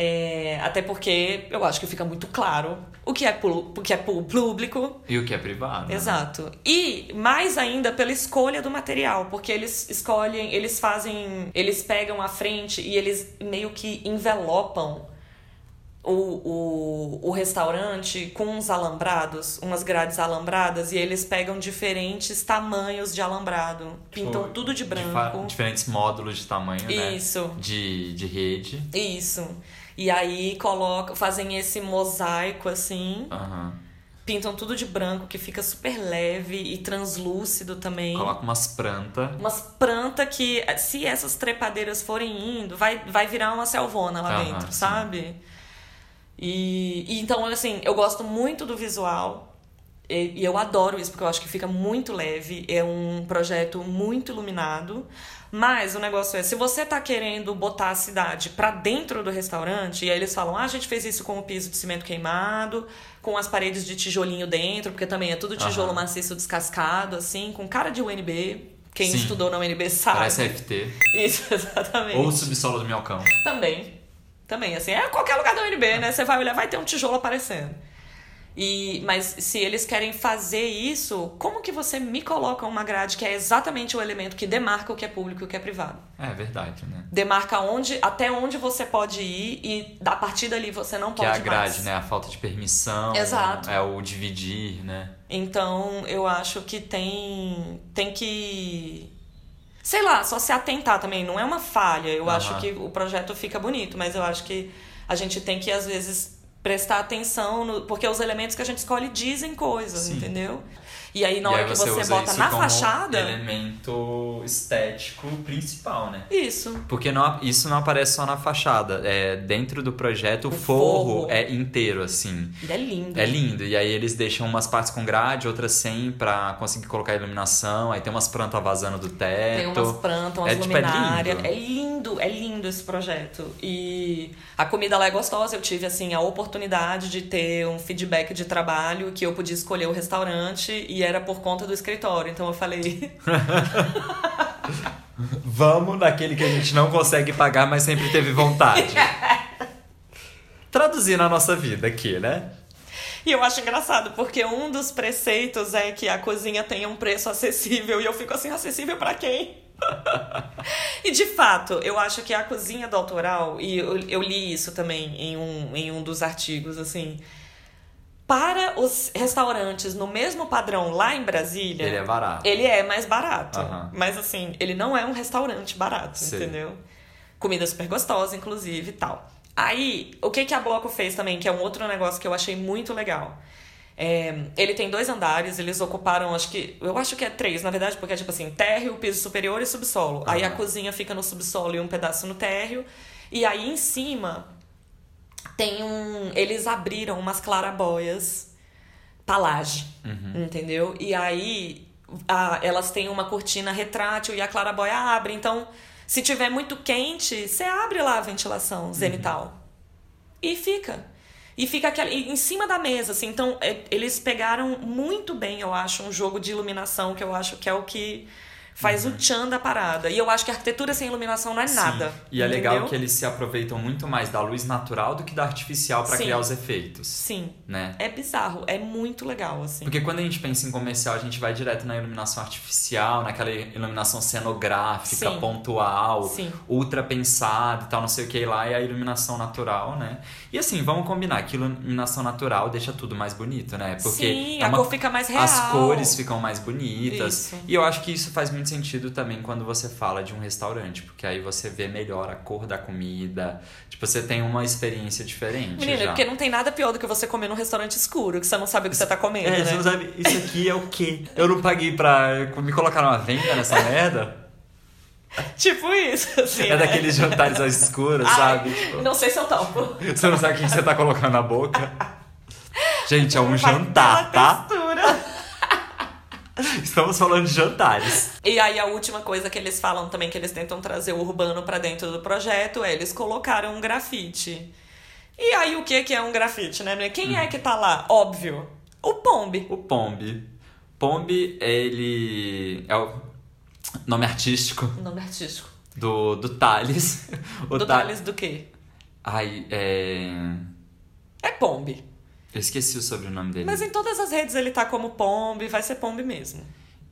[SPEAKER 1] É, até porque eu acho que fica muito claro o que é, o que é público.
[SPEAKER 2] E o que é privado. né?
[SPEAKER 1] Exato. E mais ainda pela escolha do material, porque eles escolhem, eles fazem, eles pegam a frente e eles meio que envelopam o, o, o restaurante com uns alambrados, umas grades alambradas, e eles pegam diferentes tamanhos de alambrado. Pintam
[SPEAKER 2] Tipo,
[SPEAKER 1] tudo de branco.
[SPEAKER 2] diferentes módulos de tamanho, né?
[SPEAKER 1] Isso.
[SPEAKER 2] De, de rede.
[SPEAKER 1] Isso. E aí colocam, fazem esse mosaico assim,
[SPEAKER 2] Aham.
[SPEAKER 1] pintam tudo de branco que fica super leve e translúcido também.
[SPEAKER 2] Coloca umas plantas.
[SPEAKER 1] Umas plantas que, se essas trepadeiras forem indo, vai, vai virar uma selvona lá
[SPEAKER 2] Aham,
[SPEAKER 1] dentro,
[SPEAKER 2] sim.
[SPEAKER 1] sabe? E, e então, assim, eu gosto muito do visual. E eu adoro isso, porque eu acho que fica muito leve. É um projeto muito iluminado. Mas o negócio é, se você tá querendo botar a cidade pra dentro do restaurante, e aí eles falam, ah, a gente fez isso com o piso de cimento queimado, com as paredes de tijolinho dentro, porque também é tudo tijolo
[SPEAKER 2] Aham.
[SPEAKER 1] maciço descascado, assim, com cara de UNB. Quem
[SPEAKER 2] Sim.
[SPEAKER 1] estudou na UNB sabe.
[SPEAKER 2] Parece FT.
[SPEAKER 1] Isso, (laughs) exatamente.
[SPEAKER 2] Ou o subsolo do Minhocão.
[SPEAKER 1] Também. Também, assim, é qualquer lugar da UNB, né? Você vai olhar, vai ter um tijolo aparecendo. E, mas se eles querem fazer isso, como que você me coloca uma grade que é exatamente o elemento que demarca o que é público e o que é privado?
[SPEAKER 2] É verdade, né?
[SPEAKER 1] Demarca onde, até onde você pode ir e a partir dali você não
[SPEAKER 2] Que
[SPEAKER 1] pode
[SPEAKER 2] é a grade,
[SPEAKER 1] mais.
[SPEAKER 2] né? A falta de permissão.
[SPEAKER 1] Exato.
[SPEAKER 2] É o dividir, né?
[SPEAKER 1] Então, eu acho que tem tem que sei lá, só se atentar também, não é uma falha. Eu
[SPEAKER 2] Aham.
[SPEAKER 1] acho que o projeto fica bonito, mas eu acho que a gente tem que às vezes prestar atenção no, porque os elementos que a gente escolhe dizem coisas,
[SPEAKER 2] Sim.
[SPEAKER 1] entendeu? E aí na
[SPEAKER 2] e
[SPEAKER 1] hora
[SPEAKER 2] aí
[SPEAKER 1] que
[SPEAKER 2] você,
[SPEAKER 1] bota na fachada,
[SPEAKER 2] elemento estético principal, né?
[SPEAKER 1] isso.
[SPEAKER 2] Porque não, isso não aparece só na fachada. É, dentro do projeto, o, forro,
[SPEAKER 1] forro.
[SPEAKER 2] é inteiro, assim.
[SPEAKER 1] É lindo.
[SPEAKER 2] É lindo. E aí eles deixam umas partes com grade, outras sem, pra conseguir colocar iluminação. Aí tem umas plantas vazando do teto.
[SPEAKER 1] Tem umas plantas, umas
[SPEAKER 2] É, tipo, é
[SPEAKER 1] luminárias.
[SPEAKER 2] lindo.
[SPEAKER 1] É lindo, é lindo esse projeto. E a comida lá é gostosa. Eu tive, assim, a oportunidade de ter um feedback de trabalho que eu podia escolher o restaurante e era por conta do escritório. Então eu falei, (laughs)
[SPEAKER 2] Vamos naquele que a gente não consegue pagar, mas sempre teve vontade. (laughs) Traduzindo a nossa vida aqui, né?
[SPEAKER 1] E eu acho engraçado, porque um dos preceitos é que a cozinha tenha um preço acessível. E eu fico assim, acessível pra quem? (laughs) e de fato, eu acho que a cozinha do autoral, e eu, eu li isso também em um, em um dos artigos, assim. Para os restaurantes no mesmo padrão lá em Brasília,
[SPEAKER 2] Ele é barato.
[SPEAKER 1] ele é mais barato.
[SPEAKER 2] Aham.
[SPEAKER 1] Mas assim, ele não é um restaurante barato,
[SPEAKER 2] Sei.
[SPEAKER 1] entendeu? Comida super gostosa, inclusive e tal. Aí, o que, que a Bloco fez também, que é um outro negócio que eu achei muito legal. É, ele tem dois andares, eles ocuparam, acho que. Eu acho que é três, na verdade, porque é tipo assim, térreo, piso superior e subsolo. Aí a cozinha fica no subsolo e um pedaço no térreo. E aí em cima tem um. Eles abriram umas clarabóias palage,
[SPEAKER 2] Uhum.
[SPEAKER 1] entendeu? E aí a- elas têm uma cortina retrátil e a clarabóia abre. Então, se tiver muito quente, você abre lá a ventilação zenital. E fica. E fica aquela, em cima da mesa, assim. Então, é, eles pegaram muito bem, eu acho, um jogo de iluminação, que eu acho que é o que faz o tchan da parada. E eu acho que a arquitetura sem iluminação não é
[SPEAKER 2] Sim.
[SPEAKER 1] nada.
[SPEAKER 2] E é legal que eles se aproveitam muito mais da luz natural do que da artificial pra
[SPEAKER 1] Sim.
[SPEAKER 2] criar os efeitos,
[SPEAKER 1] Sim.
[SPEAKER 2] né?
[SPEAKER 1] É bizarro. É muito legal, assim.
[SPEAKER 2] Porque quando a gente pensa em comercial, a gente vai direto na iluminação artificial, naquela iluminação cenográfica,
[SPEAKER 1] Sim.
[SPEAKER 2] pontual,
[SPEAKER 1] Sim.
[SPEAKER 2] ultra pensada e tal, não sei o que lá, e a iluminação natural, né? E assim, vamos combinar que iluminação natural deixa tudo mais bonito, né? Porque
[SPEAKER 1] Sim,
[SPEAKER 2] é
[SPEAKER 1] a
[SPEAKER 2] uma-
[SPEAKER 1] cor fica mais real.
[SPEAKER 2] as cores ficam mais bonitas.
[SPEAKER 1] Isso.
[SPEAKER 2] E eu acho que isso faz muito sentido também quando você fala de um restaurante, porque aí você vê melhor a cor da comida, tipo, você tem uma experiência diferente
[SPEAKER 1] Menina,
[SPEAKER 2] já.
[SPEAKER 1] porque não tem nada pior do que você comer num restaurante escuro, que você não sabe o que você tá comendo,
[SPEAKER 2] É,
[SPEAKER 1] né?
[SPEAKER 2] você não sabe, isso aqui é o quê? Eu não paguei pra me colocar numa venda nessa (laughs) merda?
[SPEAKER 1] Tipo isso, assim.
[SPEAKER 2] É
[SPEAKER 1] né?
[SPEAKER 2] daqueles jantares às escuras,
[SPEAKER 1] Ai,
[SPEAKER 2] sabe? Tipo,
[SPEAKER 1] Não sei se eu topo.
[SPEAKER 2] você não sabe o que você tá colocando na boca. (laughs) Gente, é um
[SPEAKER 1] Vai
[SPEAKER 2] jantar, tá?
[SPEAKER 1] textura. (laughs)
[SPEAKER 2] Estamos falando de jantares.
[SPEAKER 1] E aí a última coisa que eles falam também que eles tentam trazer o urbano pra dentro do projeto é eles colocaram um grafite. E aí o que que é um grafite, né? Quem é que tá lá? Óbvio. O Pombe.
[SPEAKER 2] O Pombe. Pombe, ele é o nome artístico
[SPEAKER 1] Nome artístico.
[SPEAKER 2] do, do Thales. (laughs) O
[SPEAKER 1] Do
[SPEAKER 2] Tha-
[SPEAKER 1] Thales do quê?
[SPEAKER 2] Ai, é...
[SPEAKER 1] É Pombe.
[SPEAKER 2] Eu esqueci o sobrenome dele.
[SPEAKER 1] Mas em todas as redes ele tá como Pombe, vai ser Pombe mesmo.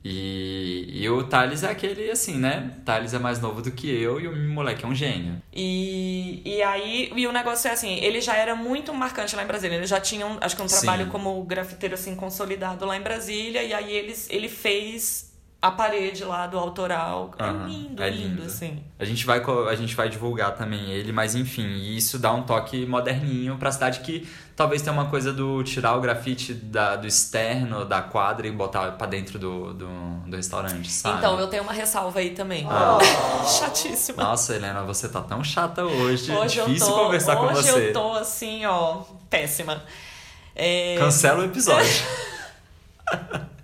[SPEAKER 2] E, e o Thales é aquele assim, né? Thales é mais novo do que eu e o moleque é um gênio.
[SPEAKER 1] E, e aí, e o negócio é assim, ele já era muito marcante lá em Brasília. Ele já tinha, um, acho que um trabalho
[SPEAKER 2] Sim.
[SPEAKER 1] como grafiteiro assim consolidado lá em Brasília. E aí ele, ele fez a parede lá do autoral.
[SPEAKER 2] Aham,
[SPEAKER 1] é lindo,
[SPEAKER 2] é
[SPEAKER 1] lindo,
[SPEAKER 2] lindo.
[SPEAKER 1] assim.
[SPEAKER 2] A gente vai a gente vai divulgar também ele, mas enfim, e isso dá um toque moderninho pra cidade que talvez tenha uma coisa do tirar o grafite da, do externo da quadra e botar pra dentro do, do, do restaurante, sabe?
[SPEAKER 1] Então, eu tenho uma ressalva aí também. (laughs) Chatíssima.
[SPEAKER 2] Nossa, Helena, você tá tão chata hoje.
[SPEAKER 1] Hoje
[SPEAKER 2] Difícil
[SPEAKER 1] eu tô,
[SPEAKER 2] conversar com
[SPEAKER 1] hoje
[SPEAKER 2] você.
[SPEAKER 1] eu tô assim, ó, péssima. É...
[SPEAKER 2] Cancela o episódio. (laughs)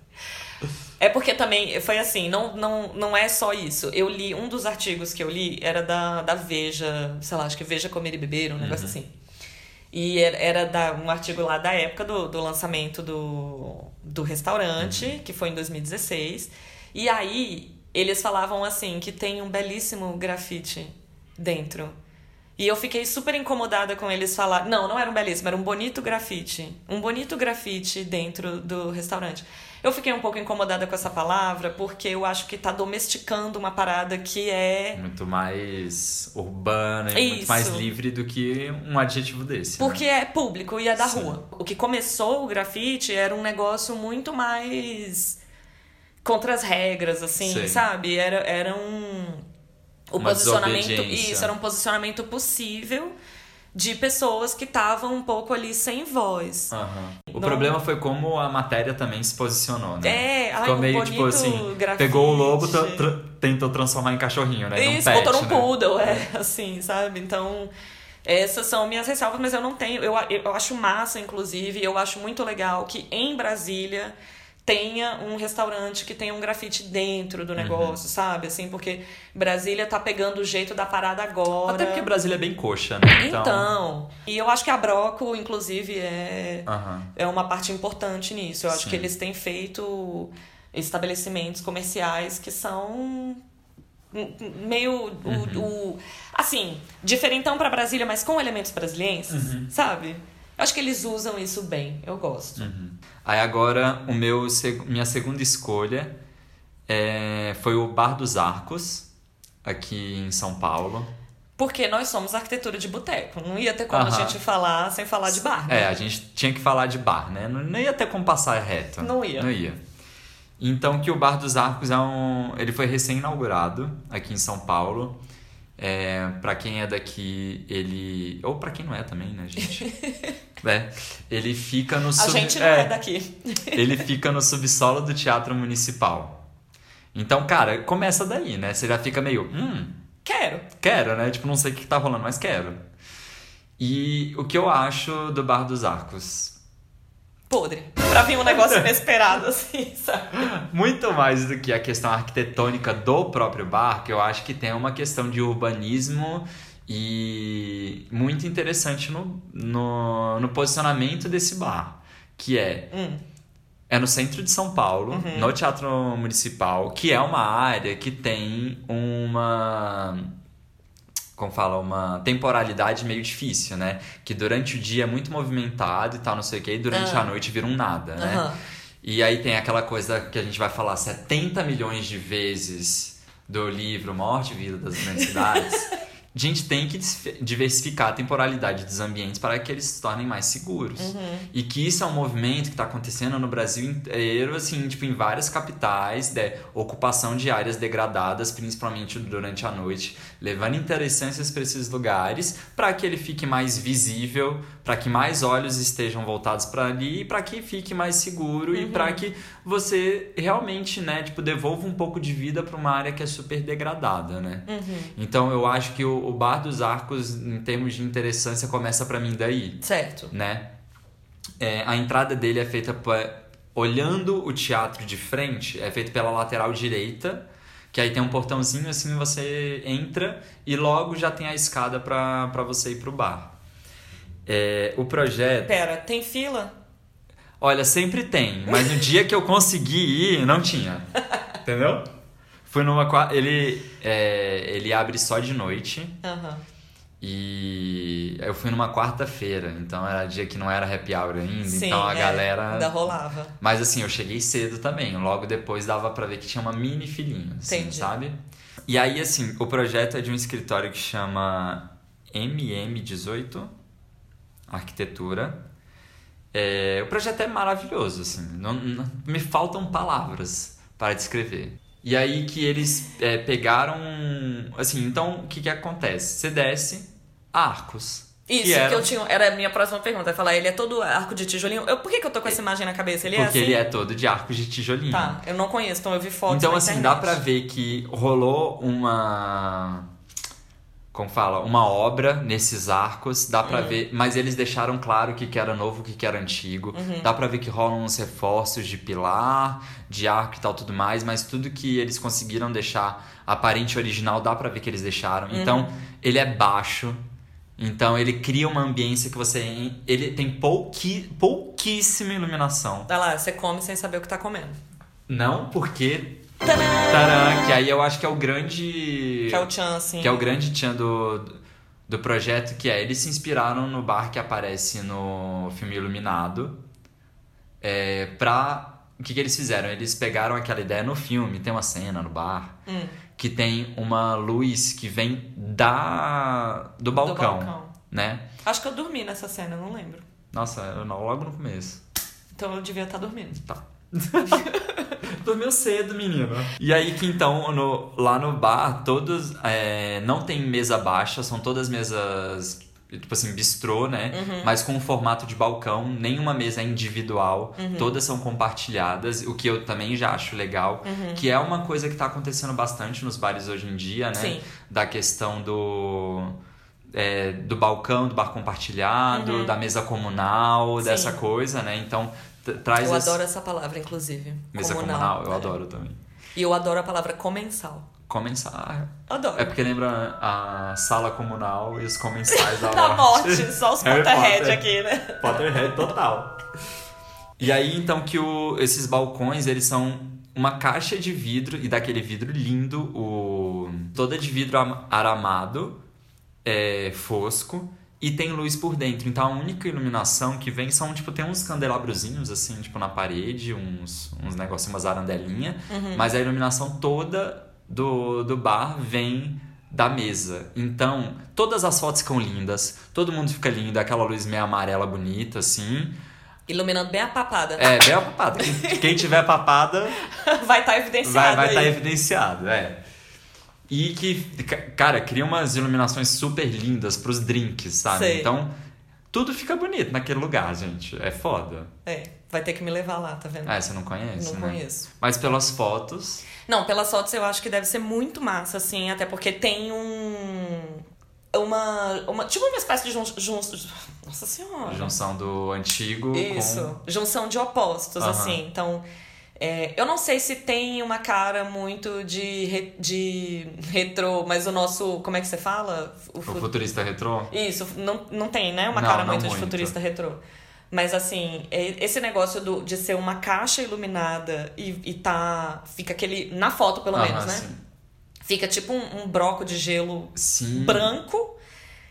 [SPEAKER 1] É porque também foi assim, não, não, não é só isso. Eu li, um dos artigos que eu li era da, da Veja, sei lá, acho que Veja Comer e Beber, um negócio assim. E era, era da, um artigo lá da época do, do lançamento do, do restaurante, que foi em 2016. E aí eles falavam assim que tem um belíssimo grafite dentro. E eu fiquei super incomodada com eles falar. Não, não era um belíssimo, era um bonito grafite. Um bonito grafite dentro do restaurante. Eu fiquei um pouco incomodada com essa palavra porque eu acho que tá domesticando uma parada que é.
[SPEAKER 2] muito mais urbana e muito
[SPEAKER 1] Isso.
[SPEAKER 2] mais livre do que um adjetivo desse.
[SPEAKER 1] Porque
[SPEAKER 2] né?
[SPEAKER 1] é público e é da
[SPEAKER 2] Sim.
[SPEAKER 1] rua. O que começou o grafite era um negócio muito mais contra as regras, assim,
[SPEAKER 2] Sim.
[SPEAKER 1] sabe? Era, era um. O
[SPEAKER 2] Uma
[SPEAKER 1] posicionamento. Isso, era um posicionamento possível de pessoas que estavam um pouco ali sem voz.
[SPEAKER 2] Aham. O
[SPEAKER 1] Não-
[SPEAKER 2] problema foi como a matéria também se posicionou, né?
[SPEAKER 1] É, ai,
[SPEAKER 2] Ficou
[SPEAKER 1] um
[SPEAKER 2] meio tipo assim,
[SPEAKER 1] grafite.
[SPEAKER 2] pegou o lobo, tra- tra- tentou transformar em cachorrinho, né?
[SPEAKER 1] Isso,
[SPEAKER 2] pet,
[SPEAKER 1] botou num
[SPEAKER 2] né?
[SPEAKER 1] poodle, é, (laughs) assim, sabe? Então, essas são minhas ressalvas, mas eu não tenho. Eu, eu acho massa, inclusive, eu acho muito legal que em Brasília tenha um restaurante que tenha um grafite dentro
[SPEAKER 2] Uhum.
[SPEAKER 1] do negócio, sabe? Assim, porque Brasília tá pegando o jeito da parada agora.
[SPEAKER 2] Até porque Brasília é bem coxa, né?
[SPEAKER 1] Então, e eu acho que a Broco, inclusive, é,
[SPEAKER 2] Aham.
[SPEAKER 1] é uma parte importante nisso. Eu acho
[SPEAKER 2] Sim.
[SPEAKER 1] que eles têm feito estabelecimentos comerciais que são meio o, o- assim, diferentão pra Brasília, mas com elementos brasilienses, sabe? Eu acho que eles usam isso bem. Eu gosto.
[SPEAKER 2] Aí agora, o meu, minha segunda escolha é, foi o Bar dos Arcos, aqui em São Paulo.
[SPEAKER 1] Porque nós somos arquitetura de boteco. Não ia ter como a
[SPEAKER 2] Aham.
[SPEAKER 1] gente falar sem falar de bar. né?
[SPEAKER 2] É, a gente tinha que falar de bar, né? Não, não ia ter como passar reto.
[SPEAKER 1] Não ia.
[SPEAKER 2] Não ia. Então que o Bar dos Arcos é um. Ele foi recém-inaugurado aqui em São Paulo. É, para quem é daqui, ele. Ou pra quem não é também, né, gente? (laughs) é, ele fica no
[SPEAKER 1] A
[SPEAKER 2] sub-
[SPEAKER 1] gente não é, daqui. (laughs)
[SPEAKER 2] Ele fica no subsolo do Teatro Municipal. Então, cara, começa daí, né? Você já fica meio. Hum,
[SPEAKER 1] Quero.
[SPEAKER 2] quero, né? Tipo, não sei o que tá rolando, mas quero. E o que eu acho do Bar dos Arcos?
[SPEAKER 1] Podre. Pra vir um negócio inesperado, (laughs) assim, sabe?
[SPEAKER 2] Muito mais do que a questão arquitetônica do próprio bar, que eu acho que tem uma questão de urbanismo e muito interessante no, no, no posicionamento desse bar, que é
[SPEAKER 1] Hum.
[SPEAKER 2] é no centro de São Paulo, no Teatro Municipal, que é uma área que tem uma como fala, uma temporalidade meio difícil, né? Que durante o dia é muito movimentado e tal, não sei o quê, e durante
[SPEAKER 1] Ah.
[SPEAKER 2] a noite vira um nada, né?
[SPEAKER 1] Aham.
[SPEAKER 2] E aí tem aquela coisa que a gente vai falar 70 milhões de vezes do livro Morte e Vida das Grandes (laughs) Cidades. A gente tem que diversificar a temporalidade dos ambientes para que eles se tornem mais seguros. E que isso é um movimento que está acontecendo no Brasil inteiro, assim, tipo, em várias capitais, de ocupação de áreas degradadas, principalmente durante a noite, levando interessâncias para esses lugares, para que ele fique mais visível, para que mais olhos estejam voltados para ali, para que fique mais seguro e para que você realmente, né, tipo, devolva um pouco de vida para uma área que é super degradada, né? Então eu acho que o, o Bar dos Arcos, em termos de interessância, começa para mim daí
[SPEAKER 1] Certo.
[SPEAKER 2] né? É, a entrada dele é feita pa- olhando o teatro de frente, é feito pela lateral direita, que aí tem um portãozinho assim, você entra e logo já tem a escada para você ir pro bar. É, o projeto.
[SPEAKER 1] Pera, tem fila?
[SPEAKER 2] Olha, sempre tem, mas no dia que eu consegui ir, não tinha. (laughs) Entendeu? Fui numa. Ele, é, ele abre só de noite.
[SPEAKER 1] Aham.
[SPEAKER 2] E eu fui numa quarta-feira, então era dia que não era happy hour ainda,
[SPEAKER 1] Sim,
[SPEAKER 2] então a
[SPEAKER 1] é,
[SPEAKER 2] galera.
[SPEAKER 1] Ainda rolava.
[SPEAKER 2] Mas assim, eu cheguei cedo também. Logo depois dava pra ver que tinha uma mini filinha, assim, sabe? E aí, assim, o projeto é de um escritório que chama MM18 Arquitetura. É, o projeto é maravilhoso, assim. Não, não- me faltam palavras para descrever. E aí que eles é, pegaram. Assim, então o que, que acontece? Você desce arcos.
[SPEAKER 1] Isso, que,
[SPEAKER 2] eram-
[SPEAKER 1] eu tinha. Era a minha próxima pergunta. Falar, ele é todo arco de tijolinho. Eu, por que, que eu tô com essa imagem na cabeça? Ele é
[SPEAKER 2] Porque
[SPEAKER 1] assim?
[SPEAKER 2] ele é todo de arcos de tijolinho.
[SPEAKER 1] Tá, eu não conheço, então eu vi fotos.
[SPEAKER 2] Então, assim,
[SPEAKER 1] internet.
[SPEAKER 2] dá pra ver que rolou uma. Como fala? Uma obra nesses arcos. Dá
[SPEAKER 1] Uhum.
[SPEAKER 2] pra ver. Mas eles deixaram claro o que, que era novo, o que, que era antigo.
[SPEAKER 1] Uhum.
[SPEAKER 2] Dá pra ver que rolam uns reforços de pilar, de arco e tal, tudo mais. Mas tudo que eles conseguiram deixar aparente original, dá pra ver que eles deixaram.
[SPEAKER 1] Uhum.
[SPEAKER 2] Então, ele é baixo. Então, ele cria uma ambiência que você. Ele tem pouqui, pouquíssima iluminação.
[SPEAKER 1] Dá lá, você come sem saber o que tá comendo.
[SPEAKER 2] Não porque
[SPEAKER 1] Tadã!
[SPEAKER 2] Que aí eu acho que é o grande.
[SPEAKER 1] Que é o Chan, assim.
[SPEAKER 2] que é o grande tchan do, do projeto, que é eles se inspiraram no bar que aparece no filme Iluminado. É, pra. O que, que eles fizeram? Eles pegaram aquela ideia no filme, tem uma cena no bar,
[SPEAKER 1] Hum,
[SPEAKER 2] que tem uma luz que vem da. do balcão.
[SPEAKER 1] balcão.
[SPEAKER 2] Né?
[SPEAKER 1] Acho que eu dormi nessa cena, não lembro.
[SPEAKER 2] Nossa, eu não, logo no começo.
[SPEAKER 1] Então eu devia estar dormindo.
[SPEAKER 2] Tá. (laughs) Dormiu cedo, menina. E aí que então, no- lá no bar, todos. é, não tem mesa baixa, são todas mesas. Tipo assim, bistrô, né? Mas com um formato de balcão, nenhuma mesa é individual, todas são compartilhadas, o que eu também já acho legal, que é uma coisa que tá acontecendo bastante nos bares hoje em dia, né?
[SPEAKER 1] Sim.
[SPEAKER 2] Da questão do. é, do balcão, do bar compartilhado, da mesa comunal,
[SPEAKER 1] Sim.
[SPEAKER 2] dessa coisa, né? Então, traz
[SPEAKER 1] Eu
[SPEAKER 2] esse-
[SPEAKER 1] adoro essa palavra, inclusive.
[SPEAKER 2] Mesa comunal, eu
[SPEAKER 1] É.
[SPEAKER 2] adoro também.
[SPEAKER 1] E eu adoro a palavra comensal.
[SPEAKER 2] Comensar.
[SPEAKER 1] Adoro.
[SPEAKER 2] É porque lembra a sala comunal e os comensais (laughs) da,
[SPEAKER 1] Da morte, só os (laughs) Potterhead
[SPEAKER 2] Potter.
[SPEAKER 1] aqui, né? (laughs)
[SPEAKER 2] Potterhead total. E aí, então, que o, esses balcões, eles são uma caixa de vidro, e daquele vidro lindo, o toda de vidro am- aramado, é, fosco, e tem luz por dentro. Então, a única iluminação que vem são, tipo, tem uns candelabrozinhos, assim, tipo, na parede, uns, uns negócios, umas arandelinhas, mas a iluminação toda do, do bar vem da mesa. Então, todas as fotos ficam lindas, todo mundo fica lindo, aquela luz meio amarela bonita, assim.
[SPEAKER 1] Iluminando bem a papada.
[SPEAKER 2] É, bem a papada. Quem, quem tiver papada (laughs)
[SPEAKER 1] Vai estar evidenciado
[SPEAKER 2] vai estar evidenciado, é. E que, ca- cara, cria umas iluminações super lindas pros drinks, sabe?
[SPEAKER 1] Sei.
[SPEAKER 2] Então, tudo fica bonito naquele lugar, gente. É foda.
[SPEAKER 1] É, vai ter que me levar lá, tá vendo?
[SPEAKER 2] Ah, você não conhece,
[SPEAKER 1] não
[SPEAKER 2] né?
[SPEAKER 1] conheço.
[SPEAKER 2] Mas pelas fotos,
[SPEAKER 1] Não, pelas fotos eu acho que deve ser muito massa, assim, até porque tem um. Uma. uma tipo uma espécie de jun, jun- Nossa senhora.
[SPEAKER 2] junção do antigo
[SPEAKER 1] Isso.
[SPEAKER 2] com...
[SPEAKER 1] Junção de opostos, assim. Então. É, eu não sei se tem uma cara muito de, re- de retrô, mas o nosso. Como é que você fala? O
[SPEAKER 2] O
[SPEAKER 1] fu-
[SPEAKER 2] futurista retrô?
[SPEAKER 1] Isso, não, não tem, né? Uma
[SPEAKER 2] Não,
[SPEAKER 1] cara
[SPEAKER 2] não
[SPEAKER 1] muito, de
[SPEAKER 2] muito.
[SPEAKER 1] futurista retrô. Mas assim, é- esse negócio do, de ser uma caixa iluminada e, e tá. Fica aquele. Na foto, pelo
[SPEAKER 2] Aham,
[SPEAKER 1] menos, né?
[SPEAKER 2] sim.
[SPEAKER 1] Fica tipo um, um broco de gelo
[SPEAKER 2] Sim.
[SPEAKER 1] branco,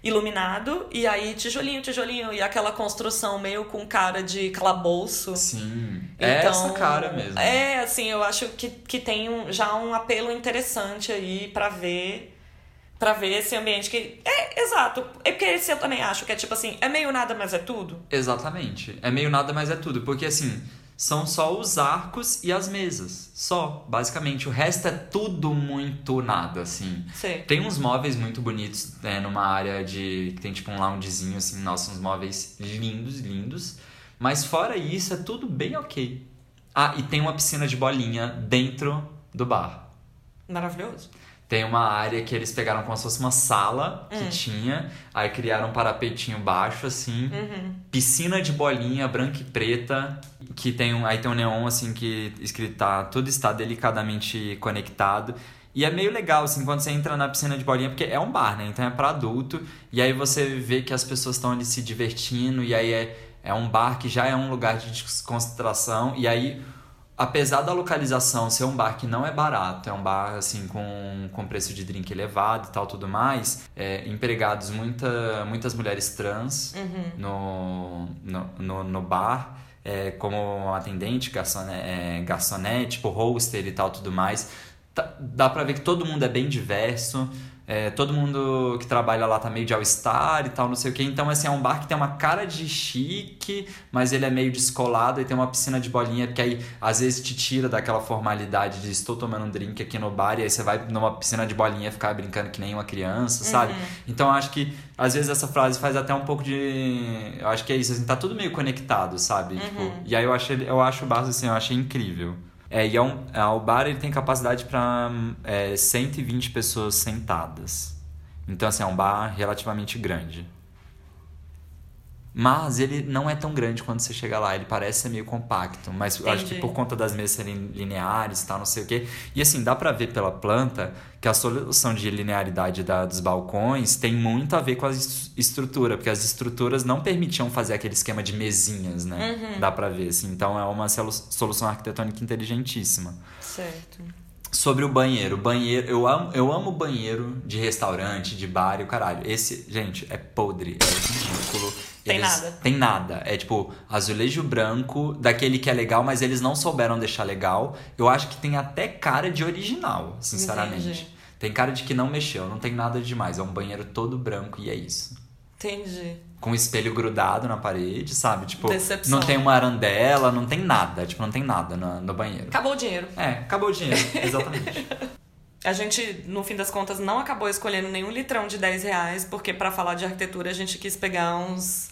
[SPEAKER 1] iluminado, e aí tijolinho, tijolinho, e aquela construção meio com cara de calabouço.
[SPEAKER 2] Sim. é
[SPEAKER 1] Então,
[SPEAKER 2] essa cara mesmo.
[SPEAKER 1] É, assim, eu acho que, que tem um, já um apelo interessante aí pra ver. Pra ver esse ambiente que. É, exato. É porque esse eu também acho que é tipo assim, é meio nada, mas é tudo.
[SPEAKER 2] Exatamente. É meio nada, mas é tudo. Porque assim, são só os arcos e as mesas. Só, basicamente. O resto é tudo muito nada, assim.
[SPEAKER 1] Sei.
[SPEAKER 2] Tem uns móveis muito bonitos né, numa área de. que tem tipo um loungezinho, assim, nossa, uns móveis lindos, lindos. Mas fora isso, é tudo bem ok. Ah, e tem uma piscina de bolinha dentro do bar.
[SPEAKER 1] Maravilhoso.
[SPEAKER 2] Tem uma área que eles pegaram como se fosse uma sala
[SPEAKER 1] Hum.
[SPEAKER 2] que tinha, aí criaram um parapetinho baixo, assim,
[SPEAKER 1] Uhum.
[SPEAKER 2] piscina de bolinha branca e preta, que tem um, aí tem um neon assim que escrito tá, tudo está delicadamente conectado. E é meio legal, assim, quando você entra na piscina de bolinha, porque é um bar, né? Então é para adulto. E aí você vê que as pessoas estão ali se divertindo. E aí é, é um bar que já é um lugar de descontração. E aí, apesar da localização ser um bar que não é barato, é um bar, assim, com, com preço de drink elevado e tal, tudo mais. É, empregados, muita, muitas mulheres trans no, no, no, no bar. É, como atendente, garçonete, é, garçonete, tipo hoster e tal, tudo mais tá- dá pra ver que todo mundo é bem diverso. É, todo mundo que trabalha lá tá meio de all-star e tal, não sei o que. Então, assim, é um bar que tem uma cara de chique, mas ele é meio descolado e tem uma piscina de bolinha, porque aí às vezes te tira daquela formalidade de estou tomando um drink aqui no bar e aí você vai numa piscina de bolinha ficar brincando que nem uma criança, sabe? Então, acho que às vezes essa frase faz até um pouco de. Eu acho que é isso, assim, tá tudo meio conectado, sabe? Tipo, e aí eu, achei, eu acho o bar, assim, eu achei incrível. É, e é um, é, o bar ele tem capacidade para é, 120 pessoas sentadas. Então, assim, é um bar relativamente grande. Mas ele não é tão grande quando você chega lá, ele parece ser meio compacto. Mas eu acho que
[SPEAKER 1] Entendi.
[SPEAKER 2] por conta das mesas serem lineares e tal, não sei o quê. E assim, dá pra ver pela planta que a solução de linearidade da, dos balcões tem muito a ver com a es- estrutura, porque as estruturas não permitiam fazer aquele esquema de mesinhas, né? Dá pra ver, assim. Então é uma solu- solução arquitetônica inteligentíssima.
[SPEAKER 1] Certo.
[SPEAKER 2] Sobre o banheiro. Banheiro, eu amo, eu amo banheiro de restaurante, de bar e o caralho. Esse, gente, é podre, é ridículo.
[SPEAKER 1] Tem nada.
[SPEAKER 2] Tem nada. É tipo azulejo branco, daquele que é legal, mas eles não souberam deixar legal. Eu acho que tem até cara de original, sinceramente.
[SPEAKER 1] Entendi.
[SPEAKER 2] Tem cara de que não mexeu, não tem nada de demais. É um banheiro todo branco e é isso.
[SPEAKER 1] Entendi.
[SPEAKER 2] Com espelho grudado na parede, sabe? Tipo,
[SPEAKER 1] Decepção.
[SPEAKER 2] não tem uma arandela, não tem nada. Tipo, não tem nada no, no banheiro.
[SPEAKER 1] Acabou o dinheiro.
[SPEAKER 2] É, acabou o dinheiro, exatamente. (laughs)
[SPEAKER 1] A gente, no fim das contas, não acabou escolhendo nenhum litrão de 10 reais, porque pra falar de arquitetura a gente quis pegar uns,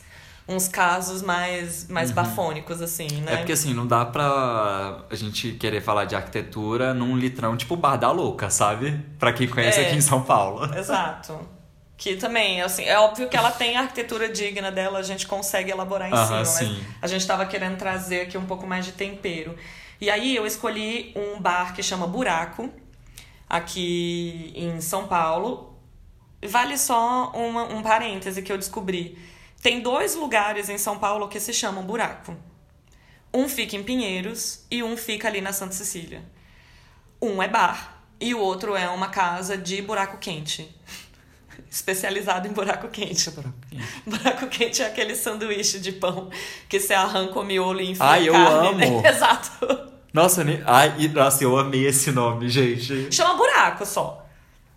[SPEAKER 1] uns casos mais, mais bafônicos, assim, né?
[SPEAKER 2] Uhum. É porque assim, não dá pra a gente querer falar de arquitetura num litrão tipo Bar da Louca, sabe? Pra quem conhece
[SPEAKER 1] É.
[SPEAKER 2] aqui em São Paulo.
[SPEAKER 1] Exato. Que também, assim, é óbvio que ela tem a arquitetura digna dela, a gente consegue elaborar em
[SPEAKER 2] Aham,
[SPEAKER 1] cima,
[SPEAKER 2] sim.
[SPEAKER 1] mas a gente tava querendo trazer aqui um pouco mais de tempero. E aí eu escolhi um bar que chama Buraco, aqui em São Paulo. Vale só uma, um parêntese que eu descobri. Tem dois lugares em São Paulo que se chamam Buraco. Um fica em Pinheiros e um fica ali na Santa Cecília. Um é bar e o outro é uma casa de buraco quente. (laughs) Especializado em buraco quente. (laughs) Buraco quente é aquele sanduíche de pão que você arranca o miolo e enfia
[SPEAKER 2] Ai, eu
[SPEAKER 1] carne.
[SPEAKER 2] amo. (laughs)
[SPEAKER 1] Exato.
[SPEAKER 2] Nossa, nem... Ai, nossa, eu amei esse nome, gente.
[SPEAKER 1] Chama buraco só.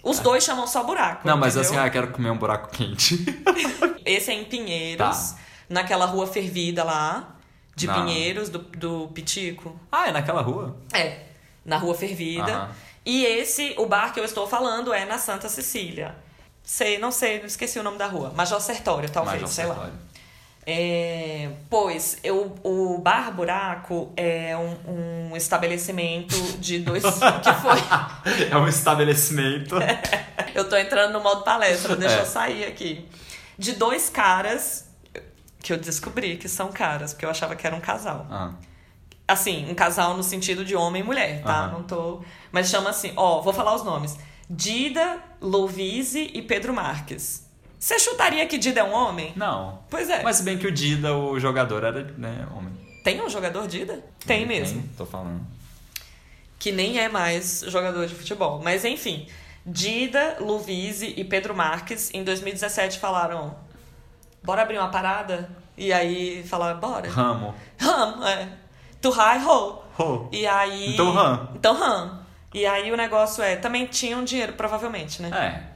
[SPEAKER 1] Os dois chamam só buraco.
[SPEAKER 2] Não, mas
[SPEAKER 1] entendeu?
[SPEAKER 2] assim, ah, quero comer um buraco quente. (laughs)
[SPEAKER 1] Esse é em Pinheiros,
[SPEAKER 2] Tá.
[SPEAKER 1] naquela rua fervida lá, de
[SPEAKER 2] Não.
[SPEAKER 1] Pinheiros, do, do Pitico.
[SPEAKER 2] ah, é naquela rua?
[SPEAKER 1] É, na rua fervida. E esse, o bar que eu estou falando, é na Santa Cecília. Sei, não sei, não esqueci o nome da rua. Major Sertório, talvez,
[SPEAKER 2] Major
[SPEAKER 1] sei lá. É, pois, eu, o Bar Buraco é um, um estabelecimento de dois. (laughs) que foi? (laughs)
[SPEAKER 2] É um estabelecimento. (laughs)
[SPEAKER 1] Eu tô entrando no modo palestra, deixa
[SPEAKER 2] É.
[SPEAKER 1] eu sair aqui. De dois caras que eu descobri que são caras, porque eu achava que era um casal.
[SPEAKER 2] Ah,
[SPEAKER 1] Assim, um casal no sentido de homem e mulher, tá?
[SPEAKER 2] Aham.
[SPEAKER 1] Não tô. Mas chama assim, ó, vou falar os nomes: Dida, Lovise e Pedro Marques. Você chutaria que Dida é um homem?
[SPEAKER 2] não.
[SPEAKER 1] Pois é.
[SPEAKER 2] Mas se bem que o Dida, o jogador, era né, homem.
[SPEAKER 1] Tem um jogador Dida? Tem mesmo.
[SPEAKER 2] Tô falando.
[SPEAKER 1] que nem é mais jogador de futebol. Mas enfim, Dida, Luvise e Pedro Marques em 2017 falaram: bora abrir uma parada? E aí falaram: bora.
[SPEAKER 2] Ramo.
[SPEAKER 1] Ram, é. Tu high ho.
[SPEAKER 2] Ho.
[SPEAKER 1] E aí.
[SPEAKER 2] Então, ram.
[SPEAKER 1] Então ram. E aí o negócio é, também tinham dinheiro, provavelmente, né?
[SPEAKER 2] É.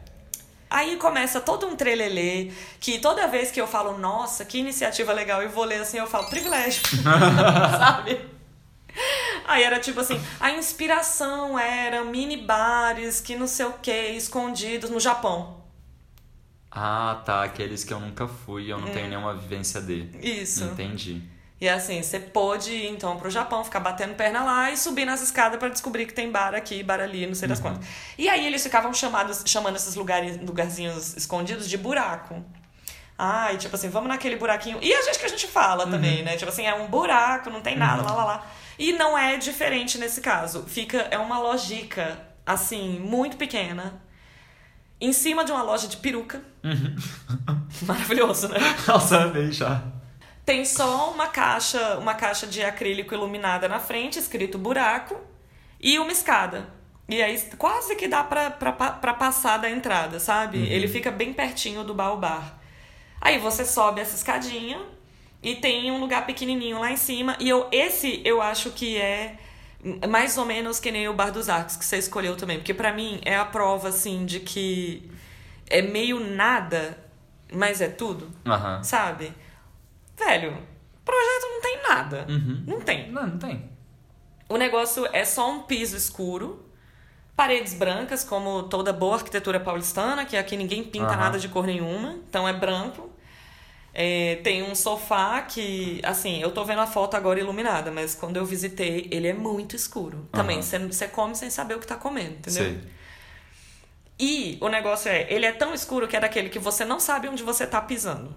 [SPEAKER 1] Aí começa todo um trelelê, que toda vez que eu falo, nossa, que iniciativa legal, eu vou ler assim, eu falo, privilégio. (laughs) Sabe? Aí era tipo assim, a inspiração era mini bares que não sei o que, escondidos no Japão.
[SPEAKER 2] Ah, tá. Aqueles que eu nunca fui, eu não tenho nenhuma vivência de.
[SPEAKER 1] Isso.
[SPEAKER 2] Entendi.
[SPEAKER 1] E assim, você pôde ir então pro Japão, ficar batendo perna lá e subir nas escadas pra descobrir que tem bar aqui, bar ali, não sei das quantas. E aí eles ficavam chamados, chamando esses lugares, lugarzinhos escondidos de buraco. Ai, tipo assim, vamos naquele buraquinho. E a gente que a gente fala também, né? Tipo assim, é um buraco, não tem nada, lá, lá, lá. E não é diferente nesse caso. Fica, é uma lógica assim, muito pequena, em cima de uma loja de peruca. (laughs) Maravilhoso, né?
[SPEAKER 2] Nossa, amei já.
[SPEAKER 1] Tem só uma caixa, uma caixa de acrílico iluminada na frente, escrito buraco, e uma escada. E aí quase que dá pra, pra, pra passar da entrada, sabe? Ele fica bem pertinho do baobar. Aí você sobe essa escadinha e tem um lugar pequenininho lá em cima. E eu esse eu acho que é mais ou menos que nem o Bar dos Arcos que você escolheu também. Porque pra mim é a prova, assim, de que é meio nada, mas é tudo.
[SPEAKER 2] Aham.
[SPEAKER 1] Sabe? Velho, o projeto não tem nada. Não tem.
[SPEAKER 2] Não, não tem.
[SPEAKER 1] O negócio é só um piso escuro, paredes brancas, como toda boa arquitetura paulistana, que aqui ninguém pinta
[SPEAKER 2] Aham.
[SPEAKER 1] nada de cor nenhuma, então é branco. É, tem um sofá que, assim, eu tô vendo a foto agora iluminada, mas quando eu visitei, ele é muito escuro. Também, você você come sem saber o que tá comendo, entendeu?
[SPEAKER 2] Sei.
[SPEAKER 1] E o negócio é, ele é tão escuro que é daquele que você não sabe onde você tá pisando.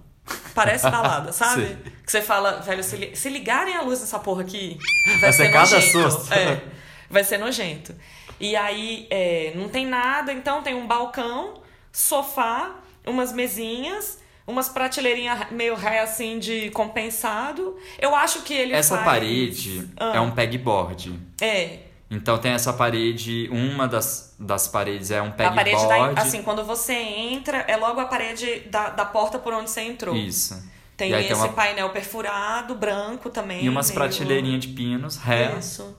[SPEAKER 1] Parece balada, (laughs) sabe?
[SPEAKER 2] Sim.
[SPEAKER 1] Que você fala, velho, se, li- se ligarem a luz nessa porra aqui, vai,
[SPEAKER 2] Vai
[SPEAKER 1] ser
[SPEAKER 2] ser cada
[SPEAKER 1] nojento.
[SPEAKER 2] susto.
[SPEAKER 1] É, (laughs) vai ser nojento. E aí, é, não tem nada, então tem um balcão, sofá, umas mesinhas, umas prateleirinhas meio ré assim de compensado. Eu acho que ele
[SPEAKER 2] Essa
[SPEAKER 1] faz-
[SPEAKER 2] parede
[SPEAKER 1] Ah.
[SPEAKER 2] é um pegboard.
[SPEAKER 1] É,
[SPEAKER 2] Então tem essa parede, uma das, das paredes é um
[SPEAKER 1] a parede
[SPEAKER 2] pegboard.
[SPEAKER 1] da, assim, quando você entra, é logo a parede da, da porta por onde você entrou.
[SPEAKER 2] Isso.
[SPEAKER 1] Tem esse
[SPEAKER 2] tem uma,
[SPEAKER 1] painel perfurado, branco também.
[SPEAKER 2] e umas
[SPEAKER 1] meio-
[SPEAKER 2] prateleirinhas de pinos, ré.
[SPEAKER 1] Isso.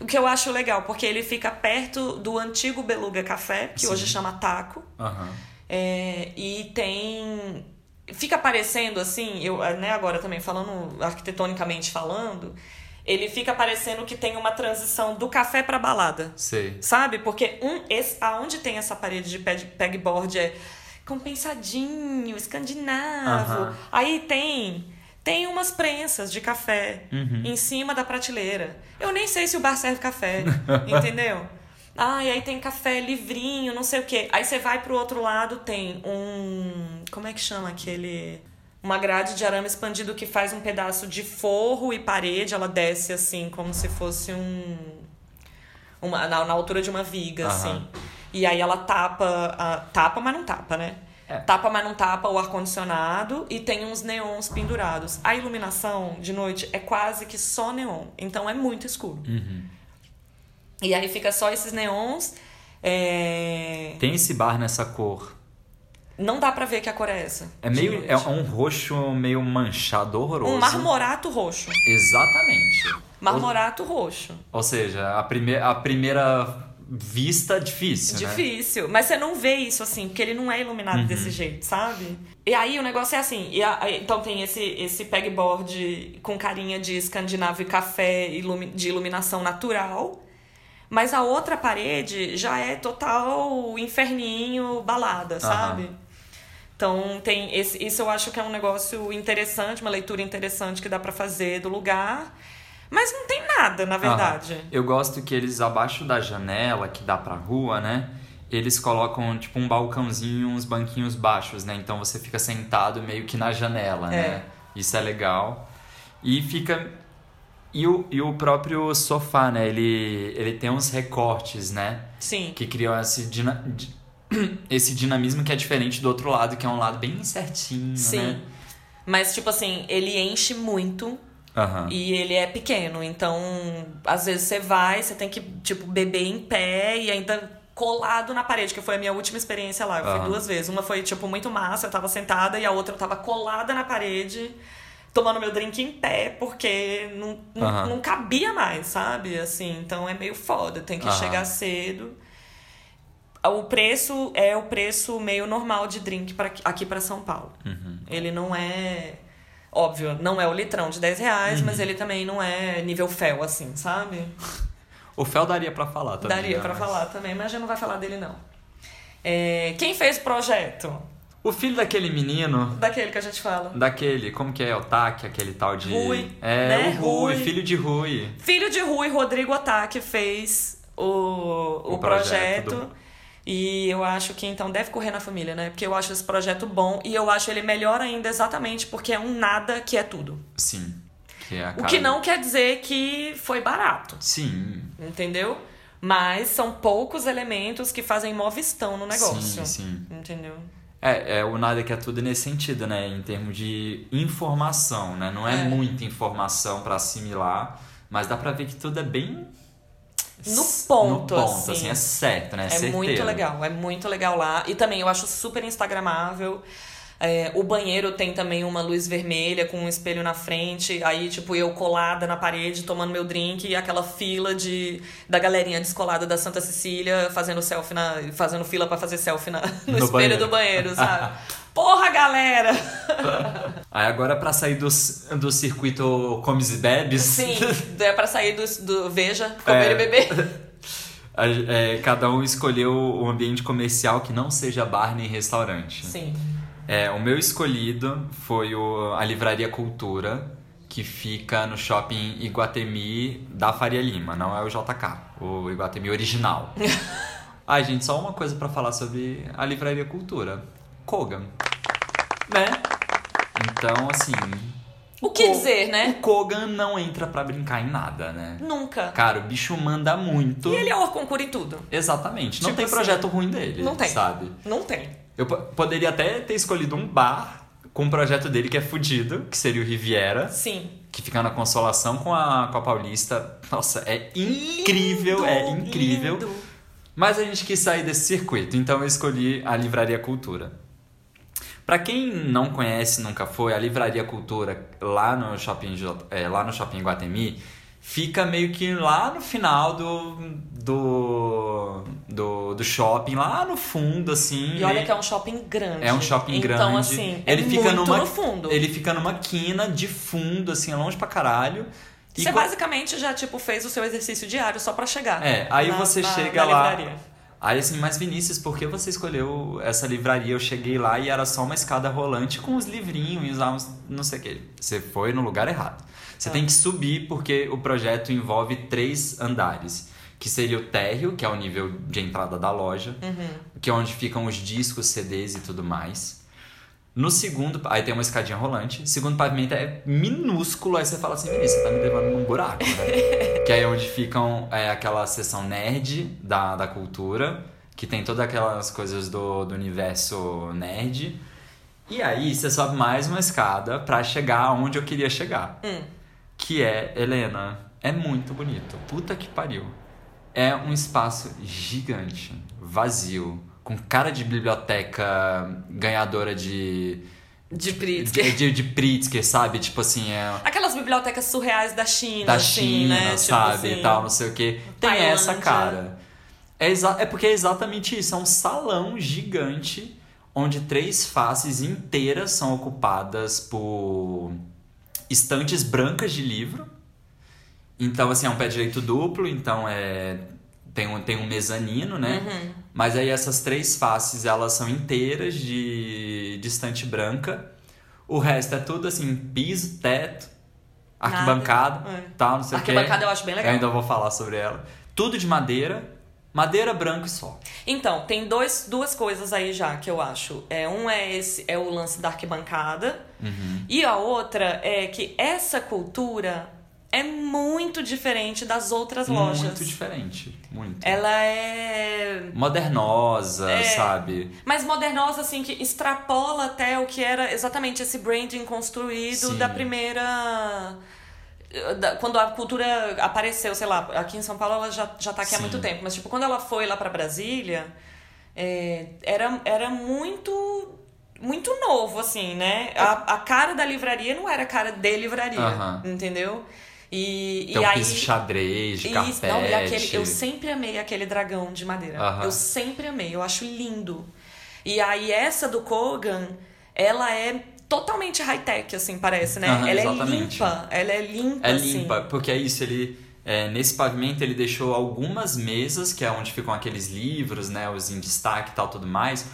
[SPEAKER 1] O que eu acho legal, porque ele fica perto do antigo Beluga Café, que hoje chama Taco.
[SPEAKER 2] Aham.
[SPEAKER 1] É, e tem. Fica parecendo assim, eu, né, agora também falando, arquitetonicamente falando, ele fica parecendo que tem uma transição do café pra balada.
[SPEAKER 2] Sei.
[SPEAKER 1] Sabe? Porque um, esse, aonde tem essa parede de peg- pegboard é compensadinho, escandinavo. Aí tem tem umas prensas de café
[SPEAKER 2] Uhum.
[SPEAKER 1] em cima da prateleira. Eu nem sei se o bar serve café, (laughs) entendeu? Ah, e aí tem café livrinho, não sei o quê. Aí você vai pro outro lado, tem um. Como é que chama aquele. Uma grade de arame expandido que faz um pedaço de forro e parede, ela desce assim, como se fosse um. Uma, na, na altura de uma viga, assim. E aí ela tapa. a- tapa, mas não tapa, né?
[SPEAKER 2] É.
[SPEAKER 1] Tapa, mas não tapa o ar-condicionado e tem uns neons pendurados. A iluminação de noite é quase que só neon, então é muito escuro.
[SPEAKER 2] Uhum.
[SPEAKER 1] E aí fica só esses neons. é,
[SPEAKER 2] Tem esse bar nessa cor.
[SPEAKER 1] Não dá pra ver que a cor é essa.
[SPEAKER 2] É meio. É um roxo meio manchado, horroroso.
[SPEAKER 1] Um marmorato roxo.
[SPEAKER 2] Exatamente.
[SPEAKER 1] Marmorato roxo.
[SPEAKER 2] Ou, ou seja, a, prime a primeira vista difícil, né?
[SPEAKER 1] Difícil. Mas você não vê isso assim, porque ele não é iluminado
[SPEAKER 2] Uhum.
[SPEAKER 1] desse jeito, sabe? E aí o negócio é assim. E a- então tem esse, esse pegboard com carinha de escandinavo e café ilumi- de iluminação natural. Mas a outra parede já é total inferninho, balada, sabe? Então tem esse, isso eu acho que é um negócio interessante, uma leitura interessante que dá pra fazer do lugar. Mas não tem nada, na verdade.
[SPEAKER 2] Aham. Eu gosto que eles, abaixo da janela, que dá pra rua, né? Eles colocam, tipo, um balcãozinho, uns banquinhos baixos, né? Então você fica sentado meio que na janela, né? Isso é legal. E fica... E o, e o próprio sofá, né? Ele, ele tem uns recortes, né?
[SPEAKER 1] Sim.
[SPEAKER 2] Que criam esse, dina- di- (clears throat) esse dinamismo que é diferente do outro lado, que é um lado bem certinho,
[SPEAKER 1] Sim.
[SPEAKER 2] né?
[SPEAKER 1] Mas, tipo assim, ele enche muito
[SPEAKER 2] Aham.
[SPEAKER 1] e ele é pequeno. Então, às vezes você vai, você tem que, tipo, beber em pé e ainda colado na parede, que foi a minha última experiência lá. Eu fui
[SPEAKER 2] Aham.
[SPEAKER 1] duas vezes. Uma foi, tipo, muito massa, eu tava sentada, e a outra eu tava colada na parede, tomando meu drink em pé, porque não, não,
[SPEAKER 2] Aham.
[SPEAKER 1] não cabia mais, sabe? Assim, então é meio foda, tem que chegar cedo. O preço é o preço meio normal de drink pra, aqui pra São Paulo.
[SPEAKER 2] Uhum.
[SPEAKER 1] Ele não é. Óbvio, não é o litrão de 10 reais,
[SPEAKER 2] Uhum.
[SPEAKER 1] mas ele também não é nível fel, assim, sabe? (laughs)
[SPEAKER 2] O Fel daria pra falar também.
[SPEAKER 1] Daria
[SPEAKER 2] né?
[SPEAKER 1] pra
[SPEAKER 2] Mas-
[SPEAKER 1] falar também, mas a gente não vai falar dele, não. É, quem fez o projeto?
[SPEAKER 2] O filho daquele menino
[SPEAKER 1] Daquele que a gente fala.
[SPEAKER 2] Daquele, como que é? O Taque, aquele tal de.
[SPEAKER 1] Rui,
[SPEAKER 2] É,
[SPEAKER 1] né?
[SPEAKER 2] o Rui,
[SPEAKER 1] Rui.
[SPEAKER 2] filho de Rui.
[SPEAKER 1] Filho de Rui, Rodrigo Otaki fez o, o,
[SPEAKER 2] O
[SPEAKER 1] projeto.
[SPEAKER 2] projeto
[SPEAKER 1] E eu acho que então deve correr na família, né? Porque eu acho esse projeto bom e eu acho ele melhor ainda exatamente porque é um nada que é tudo.
[SPEAKER 2] Sim. Que é
[SPEAKER 1] O que não quer dizer que foi barato.
[SPEAKER 2] Sim.
[SPEAKER 1] entendeu? Mas são poucos elementos que fazem movistão no negócio.
[SPEAKER 2] Sim, sim.
[SPEAKER 1] Entendeu?
[SPEAKER 2] É, é, o nada que é tudo nesse sentido, né? Em termos de informação, né? Não é,
[SPEAKER 1] É.
[SPEAKER 2] muita informação pra assimilar, mas dá pra ver que tudo é bem
[SPEAKER 1] No ponto,
[SPEAKER 2] no ponto,
[SPEAKER 1] assim.
[SPEAKER 2] é certo, né?
[SPEAKER 1] É
[SPEAKER 2] Certeiro.
[SPEAKER 1] muito legal, é muito legal lá. E também eu acho super instagramável. É, o banheiro tem também uma luz vermelha com um espelho na frente. Aí, tipo, eu colada na parede, tomando meu drink, e aquela fila de da galerinha descolada da Santa Cecília fazendo selfie na. fazendo fila pra fazer selfie na, (laughs) no,
[SPEAKER 2] No
[SPEAKER 1] espelho
[SPEAKER 2] banheiro.
[SPEAKER 1] do banheiro, sabe? (laughs) Porra, galera! (laughs)
[SPEAKER 2] Aí agora pra sair do, do circuito comes e bebes,
[SPEAKER 1] Sim, é pra sair do, do Veja, comer
[SPEAKER 2] É.
[SPEAKER 1] e beber. (laughs)
[SPEAKER 2] é, cada um escolheu um ambiente comercial que não seja bar nem restaurante.
[SPEAKER 1] Sim.
[SPEAKER 2] É, o meu escolhido foi o, a Livraria Cultura, que fica no shopping Iguatemi da Faria Lima, não é o JK, o Iguatemi original. (laughs) Ai, gente, só uma coisa pra falar sobre a Livraria Cultura. Kogan. Né? Então, assim.
[SPEAKER 1] O que
[SPEAKER 2] Ko-
[SPEAKER 1] dizer, né?
[SPEAKER 2] O Kogan não entra pra brincar em nada, né?
[SPEAKER 1] Nunca.
[SPEAKER 2] Cara, o bicho manda muito.
[SPEAKER 1] E ele é concura em tudo.
[SPEAKER 2] Exatamente. Não
[SPEAKER 1] Tipo
[SPEAKER 2] tem
[SPEAKER 1] assim,
[SPEAKER 2] projeto ruim dele.
[SPEAKER 1] não tem.
[SPEAKER 2] Sabe?
[SPEAKER 1] Não tem.
[SPEAKER 2] Eu po- poderia até ter escolhido um bar com um projeto dele que é fudido, que seria o Riviera,
[SPEAKER 1] Sim.
[SPEAKER 2] que fica na Consolação com a, com a Paulista. Nossa, é incrível, é
[SPEAKER 1] Lindo,
[SPEAKER 2] incrível.
[SPEAKER 1] lindo.
[SPEAKER 2] Mas a gente quis sair desse circuito, então eu escolhi a Livraria Cultura. Pra quem não conhece, nunca foi, a Livraria Cultura lá no shopping, é, lá no shopping Guatemi fica meio que lá no final do, do, do, do shopping, lá no fundo, assim.
[SPEAKER 1] E olha que é um shopping grande.
[SPEAKER 2] é um shopping
[SPEAKER 1] então,
[SPEAKER 2] grande.
[SPEAKER 1] assim,
[SPEAKER 2] ele
[SPEAKER 1] é
[SPEAKER 2] fica
[SPEAKER 1] muito
[SPEAKER 2] numa,
[SPEAKER 1] no fundo.
[SPEAKER 2] Ele fica numa quina de fundo, assim, longe pra caralho. E
[SPEAKER 1] Você
[SPEAKER 2] co-
[SPEAKER 1] basicamente já, tipo, fez o seu exercício diário só pra chegar.
[SPEAKER 2] É, aí
[SPEAKER 1] na-
[SPEAKER 2] você
[SPEAKER 1] na-
[SPEAKER 2] chega
[SPEAKER 1] na
[SPEAKER 2] lá.
[SPEAKER 1] livraria.
[SPEAKER 2] Aí assim, mas Vinícius, por que você escolheu essa livraria? Eu cheguei lá e era só uma escada rolante com os livrinhos e uns não sei o que. Você foi no lugar errado. Você
[SPEAKER 1] Ah.
[SPEAKER 2] tem que subir porque o projeto envolve três andares. Que seria o térreo, que é o nível de entrada da loja,
[SPEAKER 1] Uhum.
[SPEAKER 2] que é onde ficam os discos, CDs e tudo mais. No segundo, aí tem uma escadinha rolante. Segundo pavimento é minúsculo, aí você fala assim, Vinícius, você tá me levando num buraco, né? (laughs) que é onde ficam é, aquela seção nerd da, da cultura, que tem todas aquelas coisas do, do universo nerd. E aí você sobe mais uma escada pra chegar onde eu queria chegar.
[SPEAKER 1] Hum.
[SPEAKER 2] Que é, Helena, é muito bonito. Puta que pariu. É um espaço gigante, vazio, com cara de biblioteca ganhadora de.
[SPEAKER 1] De Pritzker.
[SPEAKER 2] De, de, de Pritzker, sabe? Tipo assim, é.
[SPEAKER 1] Aquelas bibliotecas surreais da China,
[SPEAKER 2] Da
[SPEAKER 1] assim,
[SPEAKER 2] China,
[SPEAKER 1] né? Tipo
[SPEAKER 2] sabe?
[SPEAKER 1] assim.
[SPEAKER 2] E tal, não sei o que. Tem
[SPEAKER 1] Tailândia.
[SPEAKER 2] essa cara. É, é porque é exatamente isso. É um salão gigante onde três faces inteiras são ocupadas por estantes brancas de livro. Então, assim, é um pé direito duplo, então é. Tem um, tem um mezanino, né?
[SPEAKER 1] Uhum.
[SPEAKER 2] Mas aí essas três faces, elas são inteiras de, de estante branca. O resto é tudo assim, piso, teto, arquibancada,
[SPEAKER 1] É.
[SPEAKER 2] tal, não sei o que.
[SPEAKER 1] Arquibancada eu acho bem legal.
[SPEAKER 2] Eu ainda vou falar sobre ela. Tudo de madeira, madeira branca e só.
[SPEAKER 1] Então, tem dois, duas coisas aí já que eu acho. É, um é esse é o lance da arquibancada.
[SPEAKER 2] Uhum.
[SPEAKER 1] E a outra é que essa cultura é muito diferente das outras lojas.
[SPEAKER 2] Muito diferente, muito.
[SPEAKER 1] Ela é.
[SPEAKER 2] Modernosa,
[SPEAKER 1] É.
[SPEAKER 2] sabe?
[SPEAKER 1] Mas modernosa, assim, que extrapola até o que era exatamente esse branding construído
[SPEAKER 2] Sim.
[SPEAKER 1] da primeira. quando a cultura apareceu, sei lá, aqui em São Paulo ela já, já tá aqui há
[SPEAKER 2] Sim.
[SPEAKER 1] muito tempo, mas tipo, quando ela foi lá pra Brasília, é, era, era muito. Muito novo, assim, né? A, a cara da livraria não era a cara de livraria,
[SPEAKER 2] Aham.
[SPEAKER 1] entendeu? E,
[SPEAKER 2] Tem
[SPEAKER 1] e aí.
[SPEAKER 2] piso xadrez, de
[SPEAKER 1] Isso,
[SPEAKER 2] carpete.
[SPEAKER 1] não, e aquele, eu sempre amei aquele dragão de madeira. Eu sempre amei, eu acho lindo. E aí essa do Kogan, ela é totalmente high-tech, assim, parece, né? Ela é
[SPEAKER 2] exatamente.
[SPEAKER 1] limpa, ela é limpa,
[SPEAKER 2] É
[SPEAKER 1] assim.
[SPEAKER 2] limpa, porque é isso, ele. é, nesse pavimento ele deixou algumas mesas, que é onde ficam aqueles livros, né? Os em destaque e tal, tudo mais.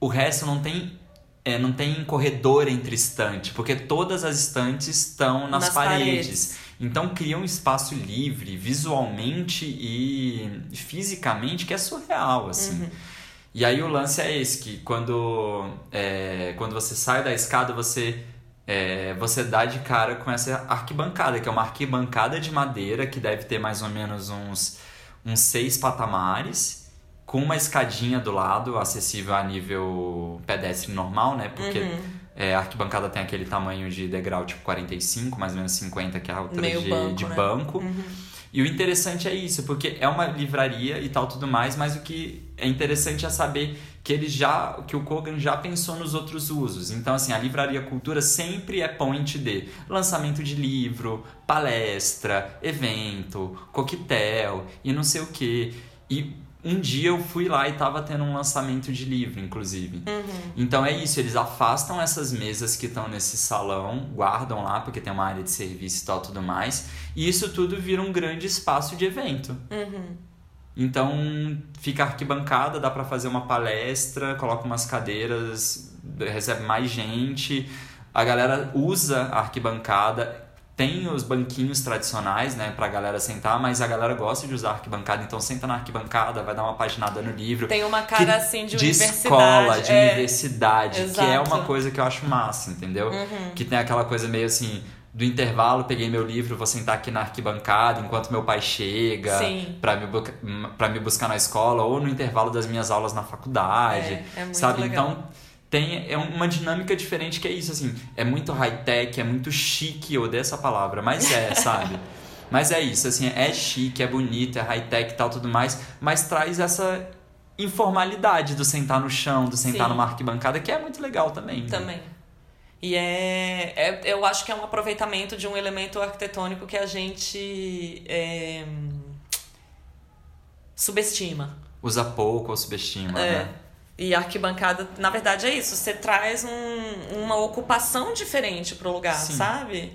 [SPEAKER 2] O resto não tem. É, não tem corredor entre estante, porque todas as estantes estão nas,
[SPEAKER 1] Nas
[SPEAKER 2] paredes.
[SPEAKER 1] paredes.
[SPEAKER 2] Então cria um espaço livre, visualmente e fisicamente, que é surreal, assim. E aí o lance é esse, que quando, é, quando você sai da escada, você, é, você dá de cara com essa arquibancada, que é uma arquibancada de madeira que deve ter mais ou menos uns, uns seis patamares, com uma escadinha do lado, acessível a nível pedestre normal, né? Porque
[SPEAKER 1] Uhum.
[SPEAKER 2] é, a arquibancada tem aquele tamanho de degrau tipo 45, mais ou menos 50, que é a altura
[SPEAKER 1] Meio
[SPEAKER 2] de
[SPEAKER 1] banco,
[SPEAKER 2] de
[SPEAKER 1] né?
[SPEAKER 2] banco. E o interessante é isso, porque é uma livraria e tal tudo mais, mas o que é interessante é saber que ele já, que o Kogan já pensou nos outros usos. Então assim, a livraria cultura sempre é point de lançamento de livro, palestra, evento, coquetel e não sei o que. E um dia eu fui lá e tava tendo um lançamento de livro, inclusive. Então é isso, eles afastam essas mesas que estão nesse salão, guardam lá, porque tem uma área de serviço e tal, tudo mais. E isso tudo vira um grande espaço de evento. Então fica arquibancada, dá pra fazer uma palestra, coloca umas cadeiras, recebe mais gente. A galera usa a arquibancada. Tem os banquinhos tradicionais, né, pra galera sentar, mas a galera gosta de usar arquibancada, então senta na arquibancada, vai dar uma paginada no livro.
[SPEAKER 1] Tem uma cara assim de,
[SPEAKER 2] de
[SPEAKER 1] universidade.
[SPEAKER 2] escola, de
[SPEAKER 1] é.
[SPEAKER 2] universidade, que é
[SPEAKER 1] Exato. Uhum.
[SPEAKER 2] uma coisa que eu acho massa, entendeu? Que tem aquela coisa meio assim, do intervalo, peguei meu livro, vou sentar aqui na arquibancada enquanto meu pai chega pra me, pra me buscar na escola ou no intervalo das minhas aulas na faculdade,
[SPEAKER 1] É, é muito
[SPEAKER 2] sabe?
[SPEAKER 1] legal.
[SPEAKER 2] Então tem é uma dinâmica diferente que é isso assim, é muito high-tech, é muito chique, eu odeio essa palavra, mas é, (laughs) sabe? Mas é isso, assim, é chique, é bonito, é high-tech e tal, tudo mais, mas traz essa informalidade do sentar no chão, do sentar
[SPEAKER 1] Sim.
[SPEAKER 2] numa arquibancada, que é muito legal também. né?
[SPEAKER 1] Também. E é, é- Eu acho que é um aproveitamento de um elemento arquitetônico que a gente é, subestima.
[SPEAKER 2] Usa pouco ou subestima,
[SPEAKER 1] É.
[SPEAKER 2] né?
[SPEAKER 1] E a arquibancada, na verdade, é isso. Você traz um- uma ocupação diferente pro lugar,
[SPEAKER 2] Sim.
[SPEAKER 1] sabe?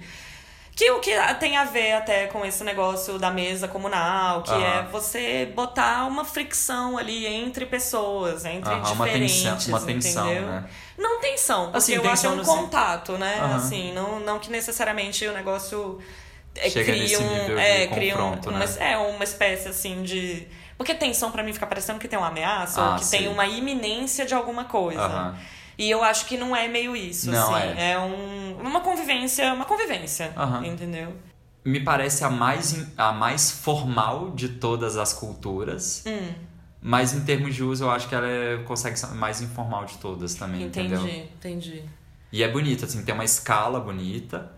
[SPEAKER 1] Que o que tem a ver até com esse negócio da mesa comunal, que é você botar uma fricção ali entre pessoas, entre
[SPEAKER 2] Aham, uma
[SPEAKER 1] diferentes,
[SPEAKER 2] tensão, uma tensão,
[SPEAKER 1] entendeu?
[SPEAKER 2] né?
[SPEAKER 1] Não tensão, porque
[SPEAKER 2] Assim,
[SPEAKER 1] eu acho que é
[SPEAKER 2] tensão
[SPEAKER 1] um
[SPEAKER 2] no
[SPEAKER 1] contato, né? Assim, não, não que necessariamente o negócio é,
[SPEAKER 2] Chega
[SPEAKER 1] cria um, é, cria um-
[SPEAKER 2] confronto,
[SPEAKER 1] uma,
[SPEAKER 2] né?
[SPEAKER 1] é uma espécie assim de porque tensão pra mim fica parecendo que tem uma ameaça
[SPEAKER 2] Ah,
[SPEAKER 1] ou que tem
[SPEAKER 2] sei.
[SPEAKER 1] uma iminência de alguma coisa.
[SPEAKER 2] Aham.
[SPEAKER 1] E eu acho que não é meio isso,
[SPEAKER 2] Não,
[SPEAKER 1] assim.
[SPEAKER 2] é.
[SPEAKER 1] um, uma convivência, uma convivência,
[SPEAKER 2] Aham.
[SPEAKER 1] entendeu?
[SPEAKER 2] Me parece a mais, a mais formal de todas as culturas.
[SPEAKER 1] Hum,
[SPEAKER 2] Mas em termos de uso, eu acho que ela é- consegue ser a mais informal de todas também,
[SPEAKER 1] entendi,
[SPEAKER 2] entendeu?
[SPEAKER 1] entendi.
[SPEAKER 2] E é bonito, assim, tem uma escala bonita,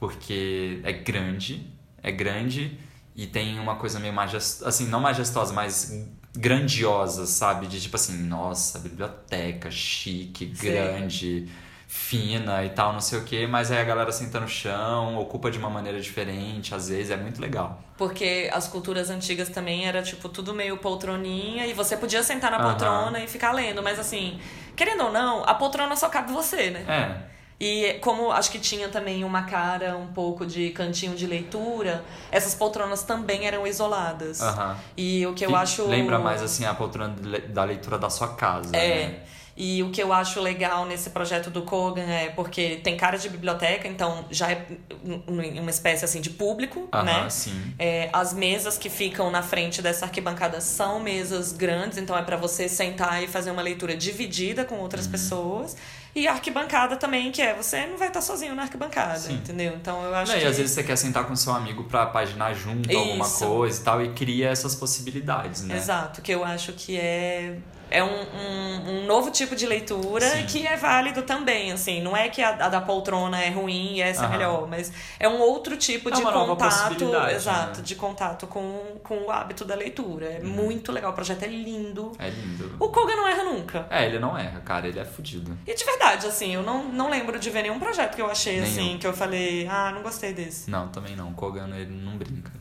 [SPEAKER 2] porque é grande, é grande e tem uma coisa meio majestosa, assim, não majestosa, mas grandiosa, sabe? De tipo assim, nossa, biblioteca chique,
[SPEAKER 1] Sim.
[SPEAKER 2] grande, fina e tal, não sei o quê, mas aí a galera senta no chão, ocupa de uma maneira diferente, às vezes, é muito legal.
[SPEAKER 1] Porque as culturas antigas também era tipo tudo meio poltroninha e você podia sentar na poltrona e ficar lendo, mas assim, querendo ou não, a poltrona só cabe você, né?
[SPEAKER 2] É,
[SPEAKER 1] E como acho que tinha também uma cara um pouco de cantinho de leitura, essas poltronas também eram isoladas.
[SPEAKER 2] aham.
[SPEAKER 1] E o que eu
[SPEAKER 2] Que
[SPEAKER 1] acho.
[SPEAKER 2] Lembra mais, assim, a poltrona da leitura da sua casa,
[SPEAKER 1] É.
[SPEAKER 2] né?
[SPEAKER 1] E o que eu acho legal nesse projeto do Kogan é porque tem cara de biblioteca, então já é um- um- uma espécie assim de público,
[SPEAKER 2] Aham,
[SPEAKER 1] né?
[SPEAKER 2] sim.
[SPEAKER 1] É, as mesas que ficam na frente dessa arquibancada são mesas grandes, então é para você sentar e fazer uma leitura dividida com outras
[SPEAKER 2] Uhum.
[SPEAKER 1] pessoas. E arquibancada também, que é você não vai estar sozinho na arquibancada,
[SPEAKER 2] Sim.
[SPEAKER 1] entendeu? Então eu acho
[SPEAKER 2] Não,
[SPEAKER 1] que.
[SPEAKER 2] E às vezes você quer sentar com seu amigo pra paginar junto alguma
[SPEAKER 1] Isso.
[SPEAKER 2] coisa e tal, e cria essas possibilidades, né?
[SPEAKER 1] Exato, que eu acho que é. É um, um, um novo tipo de leitura
[SPEAKER 2] Sim.
[SPEAKER 1] que é válido também, assim. Não é que a, a da poltrona é ruim e essa é
[SPEAKER 2] Aham.
[SPEAKER 1] melhor, mas é um outro tipo
[SPEAKER 2] É
[SPEAKER 1] de contato. Exato,
[SPEAKER 2] né?
[SPEAKER 1] de contato com, com o hábito da leitura. É muito legal, o projeto é lindo.
[SPEAKER 2] É lindo.
[SPEAKER 1] O Koga não erra nunca.
[SPEAKER 2] É, ele não erra, cara, ele é fudido.
[SPEAKER 1] E de verdade, assim, eu não, não lembro de ver nenhum projeto que eu achei,
[SPEAKER 2] Nenhum.
[SPEAKER 1] assim, que eu falei, ah, não gostei desse.
[SPEAKER 2] Não, também não. Kogan, ele não brinca.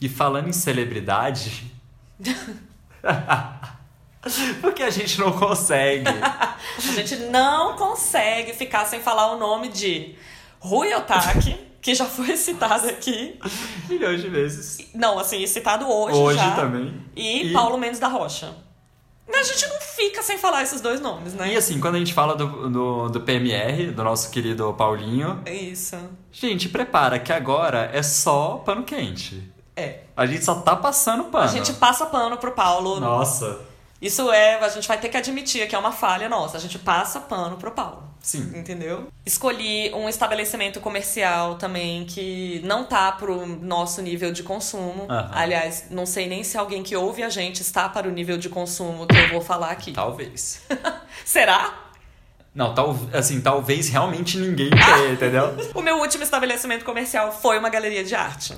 [SPEAKER 2] E falando em celebridade. (laughs) (laughs) (laughs) Porque a gente não consegue. (laughs)
[SPEAKER 1] A gente não consegue ficar sem falar o nome de Rui Otaki, que já foi citado aqui.
[SPEAKER 2] Milhões de vezes.
[SPEAKER 1] Não, assim, citado hoje,
[SPEAKER 2] Hoje
[SPEAKER 1] já.
[SPEAKER 2] também.
[SPEAKER 1] E,
[SPEAKER 2] E-
[SPEAKER 1] Paulo Mendes da Rocha. A gente não fica sem falar esses dois nomes, né?
[SPEAKER 2] E assim, quando a gente fala do, do, do PMR, do nosso querido Paulinho,
[SPEAKER 1] Isso.
[SPEAKER 2] gente, prepara que agora é só pano quente.
[SPEAKER 1] É.
[SPEAKER 2] A gente só tá passando pano.
[SPEAKER 1] A gente passa pano pro Paulo.
[SPEAKER 2] Nossa.
[SPEAKER 1] Isso é, a gente vai ter que admitir que é uma falha nossa. A gente passa pano pro Paulo.
[SPEAKER 2] Sim.
[SPEAKER 1] Entendeu? Escolhi um estabelecimento comercial também que não tá pro nosso nível de consumo.
[SPEAKER 2] Aham.
[SPEAKER 1] Aliás, não sei nem se alguém que ouve a gente está para o nível de consumo que eu vou falar aqui.
[SPEAKER 2] Talvez. (laughs)
[SPEAKER 1] Será?
[SPEAKER 2] Não, tal, assim, talvez realmente ninguém tenha, (laughs) entendeu?
[SPEAKER 1] O meu último estabelecimento comercial foi uma galeria de arte.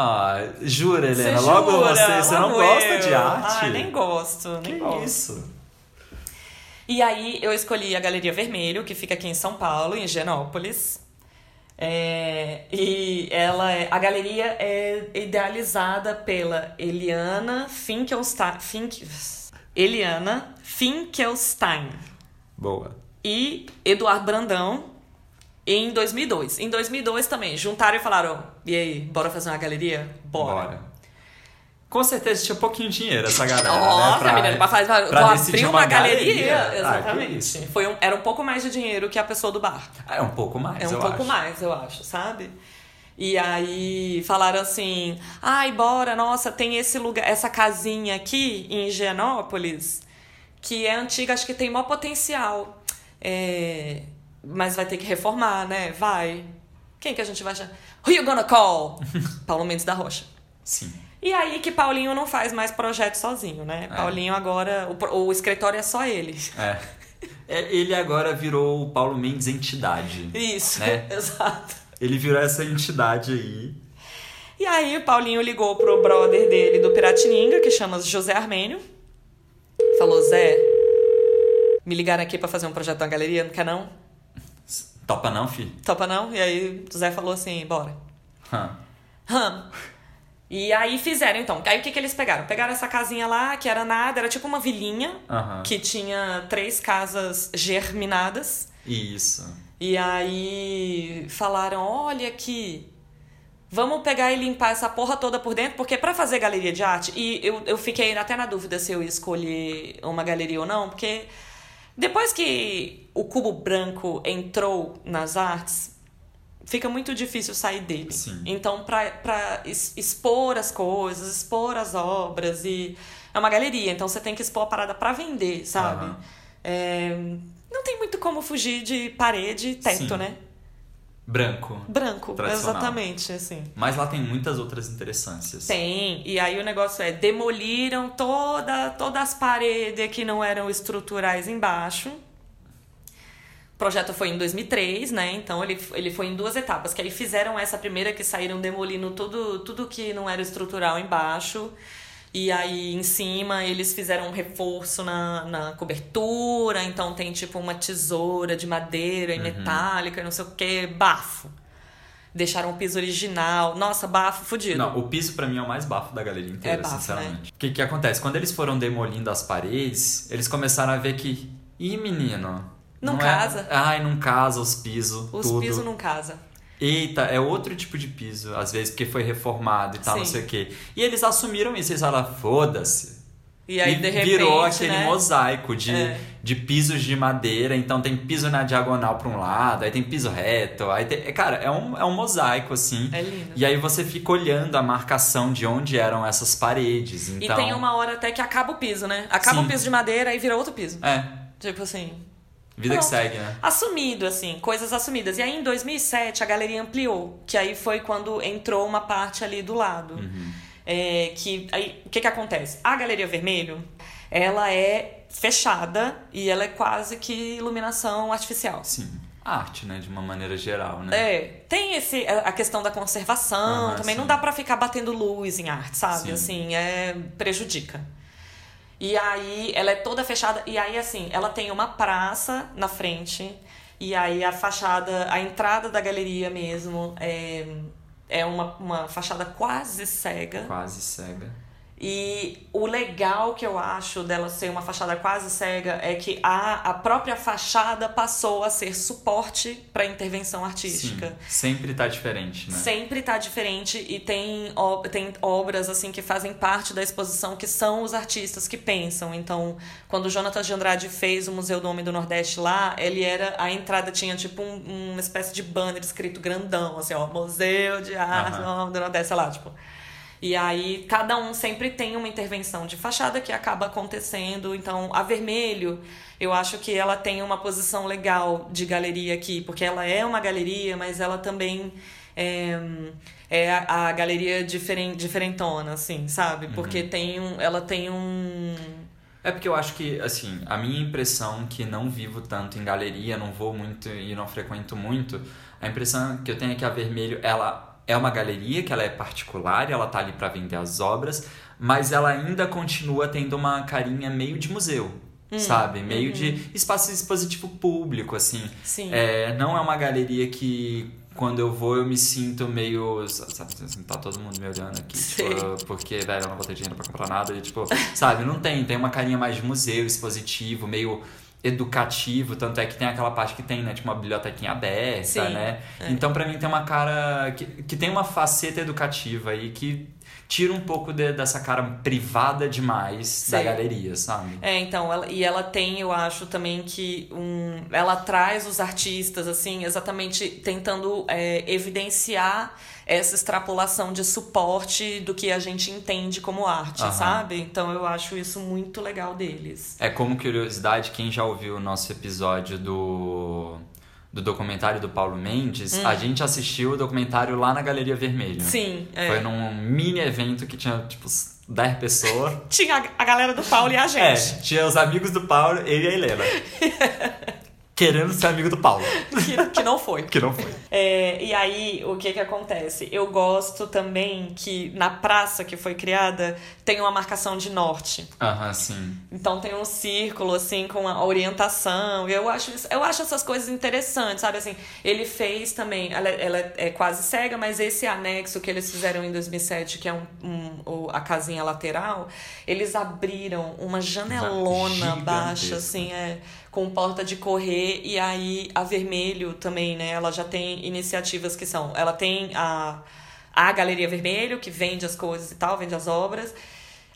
[SPEAKER 2] Ah, jura, Helena?
[SPEAKER 1] Você
[SPEAKER 2] Logo
[SPEAKER 1] jura?
[SPEAKER 2] você, você não gosta
[SPEAKER 1] eu.
[SPEAKER 2] de arte?
[SPEAKER 1] Ah, nem gosto, nem
[SPEAKER 2] Que
[SPEAKER 1] gosto.
[SPEAKER 2] isso?
[SPEAKER 1] E aí eu escolhi a Galeria Vermelho, que fica aqui em São Paulo, em Genópolis. É, e ela é, a galeria é idealizada pela Eliana Finkelstein, Fink, Eliana Finkelstein
[SPEAKER 2] Boa.
[SPEAKER 1] e Eduardo Brandão em 2002. Em 2002 também juntaram e falaram: "E aí, bora fazer uma galeria? Bora".
[SPEAKER 2] Com certeza tinha pouquinho dinheiro essa (laughs) galera,
[SPEAKER 1] Nossa,
[SPEAKER 2] né?
[SPEAKER 1] menina, pra fazer,
[SPEAKER 2] pra decidir
[SPEAKER 1] abrir uma, galeria.
[SPEAKER 2] Ah, que
[SPEAKER 1] Exatamente.
[SPEAKER 2] isso.
[SPEAKER 1] Foi um, era um pouco mais de dinheiro que a pessoa do bar.
[SPEAKER 2] Ah, É um pouco mais,
[SPEAKER 1] É um pouco
[SPEAKER 2] acho.
[SPEAKER 1] mais, eu acho, sabe? E aí falaram assim: ai, bora, nossa, tem esse lugar, essa casinha aqui em Higienópolis, que é antiga, acho que tem maior potencial. É, mas vai ter que reformar, né? Vai. Quem que a gente vai chamar? Who you gonna call? (laughs) Paulo Mendes da Rocha.
[SPEAKER 2] Sim.
[SPEAKER 1] E aí que Paulinho não faz mais projeto sozinho, né?
[SPEAKER 2] É.
[SPEAKER 1] Paulinho agora, o, o escritório é só ele.
[SPEAKER 2] É. (laughs) É, Ele agora virou o Paulo Mendes entidade.
[SPEAKER 1] Isso,
[SPEAKER 2] Né? (laughs)
[SPEAKER 1] exato.
[SPEAKER 2] Ele virou essa entidade aí.
[SPEAKER 1] E aí o Paulinho ligou pro brother dele do Piratininga, que chama José Armênio. Falou, Zé, me ligaram aqui pra fazer um projeto na galeria, não quer não?
[SPEAKER 2] Topa não, fi?
[SPEAKER 1] Topa não? E aí o Zé falou assim, bora.
[SPEAKER 2] Hã.
[SPEAKER 1] Hum. E aí fizeram então. Aí o que, que eles pegaram? Pegaram essa casinha lá, que era nada, era tipo uma vilinha, que tinha três casas germinadas.
[SPEAKER 2] Isso.
[SPEAKER 1] E aí falaram: olha aqui, vamos pegar e limpar essa porra toda por dentro, porque pra fazer galeria de arte, e eu, eu fiquei até na dúvida se eu ia escolher uma galeria ou não, porque depois que o cubo branco entrou nas artes, fica muito difícil sair dele.
[SPEAKER 2] Sim.
[SPEAKER 1] Então, es- expor as coisas, expor as obras, e é uma galeria, então você tem que expor a parada pra vender, sabe?
[SPEAKER 2] Aham.
[SPEAKER 1] É, não tem muito como fugir de parede e teto,
[SPEAKER 2] Sim.
[SPEAKER 1] né?
[SPEAKER 2] Branco.
[SPEAKER 1] Branco, exatamente, assim.
[SPEAKER 2] Mas lá tem muitas outras interessâncias.
[SPEAKER 1] Tem, e aí o negócio é, demoliram toda, todas as paredes que não eram estruturais embaixo. O projeto foi em 2003, né? Então ele, ele foi em duas etapas, que aí fizeram essa primeira que saíram demolindo tudo, tudo que não era estrutural embaixo. E aí em cima eles fizeram um reforço na, na cobertura, então tem tipo uma tesoura de madeira e metálica, e não sei o que, bafo. Deixaram o piso original. Nossa, bafo fudido.
[SPEAKER 2] Não, o piso pra mim é o mais bafo da galeria inteira,
[SPEAKER 1] É bafo,
[SPEAKER 2] sinceramente. O que que acontece? Quando eles foram demolindo as paredes, eles começaram a ver que, ih, menino,
[SPEAKER 1] Não
[SPEAKER 2] é-
[SPEAKER 1] casa.
[SPEAKER 2] Ai, não casa os pisos,
[SPEAKER 1] Os pisos não casa.
[SPEAKER 2] Eita, é outro tipo de piso, às vezes porque foi reformado e tal, não
[SPEAKER 1] Sim.
[SPEAKER 2] sei o quê. E eles assumiram isso, eles falaram, foda-se.
[SPEAKER 1] E aí, de repente,
[SPEAKER 2] virou aquele
[SPEAKER 1] né?
[SPEAKER 2] mosaico de,
[SPEAKER 1] É.
[SPEAKER 2] de pisos de madeira. Então tem piso na diagonal pra um lado, aí tem piso reto. Aí tem, cara, é um, é um mosaico, assim.
[SPEAKER 1] É lindo.
[SPEAKER 2] E aí você fica olhando a marcação de onde eram essas paredes.
[SPEAKER 1] E
[SPEAKER 2] Então,
[SPEAKER 1] tem uma hora até que acaba o piso, né? Acaba
[SPEAKER 2] Sim.
[SPEAKER 1] o piso de madeira e vira outro piso.
[SPEAKER 2] É,
[SPEAKER 1] Tipo assim.
[SPEAKER 2] Vida que
[SPEAKER 1] Pronto.
[SPEAKER 2] segue, né?
[SPEAKER 1] Assumido, assim, coisas assumidas. E aí em 2007 a galeria ampliou, que aí foi quando entrou uma parte ali do lado.
[SPEAKER 2] Uhum.
[SPEAKER 1] É, que aí o que que acontece? A galeria vermelho, ela é fechada e ela é quase que iluminação artificial.
[SPEAKER 2] Sim. Arte, né? De uma maneira geral, né?
[SPEAKER 1] É, tem esse, a questão da conservação,
[SPEAKER 2] Aham,
[SPEAKER 1] também não
[SPEAKER 2] sim.
[SPEAKER 1] dá pra ficar batendo luz em arte, sabe?
[SPEAKER 2] Sim.
[SPEAKER 1] Assim, é prejudica. E aí ela é toda fechada e aí assim, ela tem uma praça na frente e aí a fachada, a entrada da galeria mesmo é é uma, uma fachada quase cega.
[SPEAKER 2] Quase cega.
[SPEAKER 1] E o legal que eu acho dela ser uma fachada quase cega é que a, a própria fachada passou a ser suporte para intervenção artística.
[SPEAKER 2] Sim. Sempre tá diferente, né?
[SPEAKER 1] Sempre tá diferente e tem, tem obras assim que fazem parte da exposição que são os artistas que pensam. Então, quando o Jonathan de Andrade fez o Museu do Homem do Nordeste lá, ele era a entrada tinha tipo um- uma espécie de banner escrito grandão, assim, ó, Museu de Arte do
[SPEAKER 2] Aham.
[SPEAKER 1] Homem do Nordeste, sei lá, tipo. E aí cada um sempre tem uma intervenção de fachada que acaba acontecendo. Então a Vermelho, eu acho que ela tem uma posição legal de galeria aqui, porque ela é uma galeria, mas ela também é, é a, a galeria diferent, diferentona, assim, sabe? Porque uhum. tem um, ela tem um
[SPEAKER 2] é porque eu acho que, assim, a minha impressão que não vivo tanto em galeria, não vou muito e não frequento muito, a impressão que eu tenho é que a Vermelho, ela é uma galeria, que ela é particular, ela tá ali para vender as obras, mas ela ainda continua tendo uma carinha meio de museu. Hum, sabe? Meio de uhum. espaço expositivo público, assim.
[SPEAKER 1] Sim.
[SPEAKER 2] É, não é uma galeria que quando eu vou eu me sinto meio. Sabe, assim, tá todo mundo me olhando aqui, tipo, porque, velho, eu não vou ter dinheiro pra comprar nada. E, tipo, sabe, não tem. Tem uma carinha mais de museu, expositivo, meio educativo, tanto é que tem aquela parte que tem, né, tipo uma bibliotequinha aberta, Sim, né? É. Então para mim tem uma cara que, que tem uma faceta educativa aí que tira um pouco de, dessa cara privada demais Sim. da galeria, sabe?
[SPEAKER 1] É, então, ela, e ela tem, eu acho também que um, ela traz os artistas, assim, exatamente tentando é, evidenciar essa extrapolação de suporte do que a gente entende como arte, Aham. sabe? Então eu acho isso muito legal deles.
[SPEAKER 2] É como curiosidade, quem já ouviu o nosso episódio do do documentário do Paulo Mendes, hum. a gente assistiu o documentário lá na Galeria Vermelha.
[SPEAKER 1] Sim.
[SPEAKER 2] É. Foi num mini evento que tinha, tipo, 10 pessoas. (laughs)
[SPEAKER 1] tinha a galera do Paulo e a gente.
[SPEAKER 2] É, tinha os amigos do Paulo, ele e a Helena. (laughs) querendo ser amigo do Paulo.
[SPEAKER 1] Que, que não foi. (laughs)
[SPEAKER 2] que não foi.
[SPEAKER 1] É, e aí, o que que acontece? Eu gosto também que na praça que foi criada tem uma marcação de norte.
[SPEAKER 2] Aham, sim.
[SPEAKER 1] Então tem um círculo, assim, com a orientação. Eu acho, eu acho essas coisas interessantes, sabe? Assim, ele fez também, ela, ela é quase cega, mas esse anexo que eles fizeram em 2007, que é um, um a casinha lateral, eles abriram uma janelona baixa, assim, é com porta de correr e aí a Vermelho também, né? Ela já tem iniciativas que são, ela tem a a Galeria Vermelho que vende as coisas e tal, vende as obras.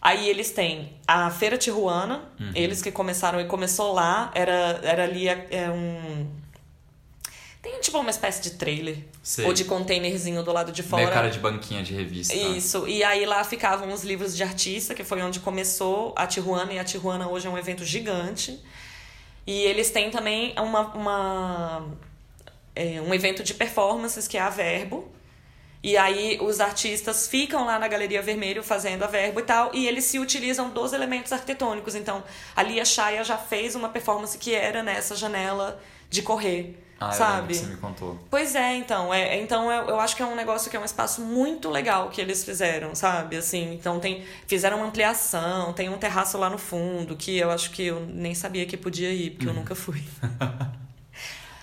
[SPEAKER 1] Aí eles têm a Feira Tijuana, uhum. eles que começaram e começou lá, era era ali é, é um tem tipo uma espécie de trailer. Sei. Ou de containerzinho do lado de fora. Meio
[SPEAKER 2] cara de banquinha de revista.
[SPEAKER 1] Isso. E aí lá ficavam os livros de artista, que foi onde começou a Tijuana. E a Tijuana hoje é um evento gigante. E eles têm também uma, uma é, um evento de performances que é a Verbo. E aí os artistas ficam lá na Galeria Vermelho fazendo a verbo e tal, e eles se utilizam dos elementos arquitetônicos. Então, a Lia Chaya já fez uma performance que era nessa janela de correr.
[SPEAKER 2] Ah,
[SPEAKER 1] sabe?
[SPEAKER 2] você me contou.
[SPEAKER 1] Pois é, então. É, então eu, eu acho que é um negócio que é um espaço muito legal que eles fizeram, sabe? Assim, então tem. Fizeram uma ampliação, tem um terraço lá no fundo, que eu acho que eu nem sabia que podia ir, porque eu uhum. nunca fui. (laughs)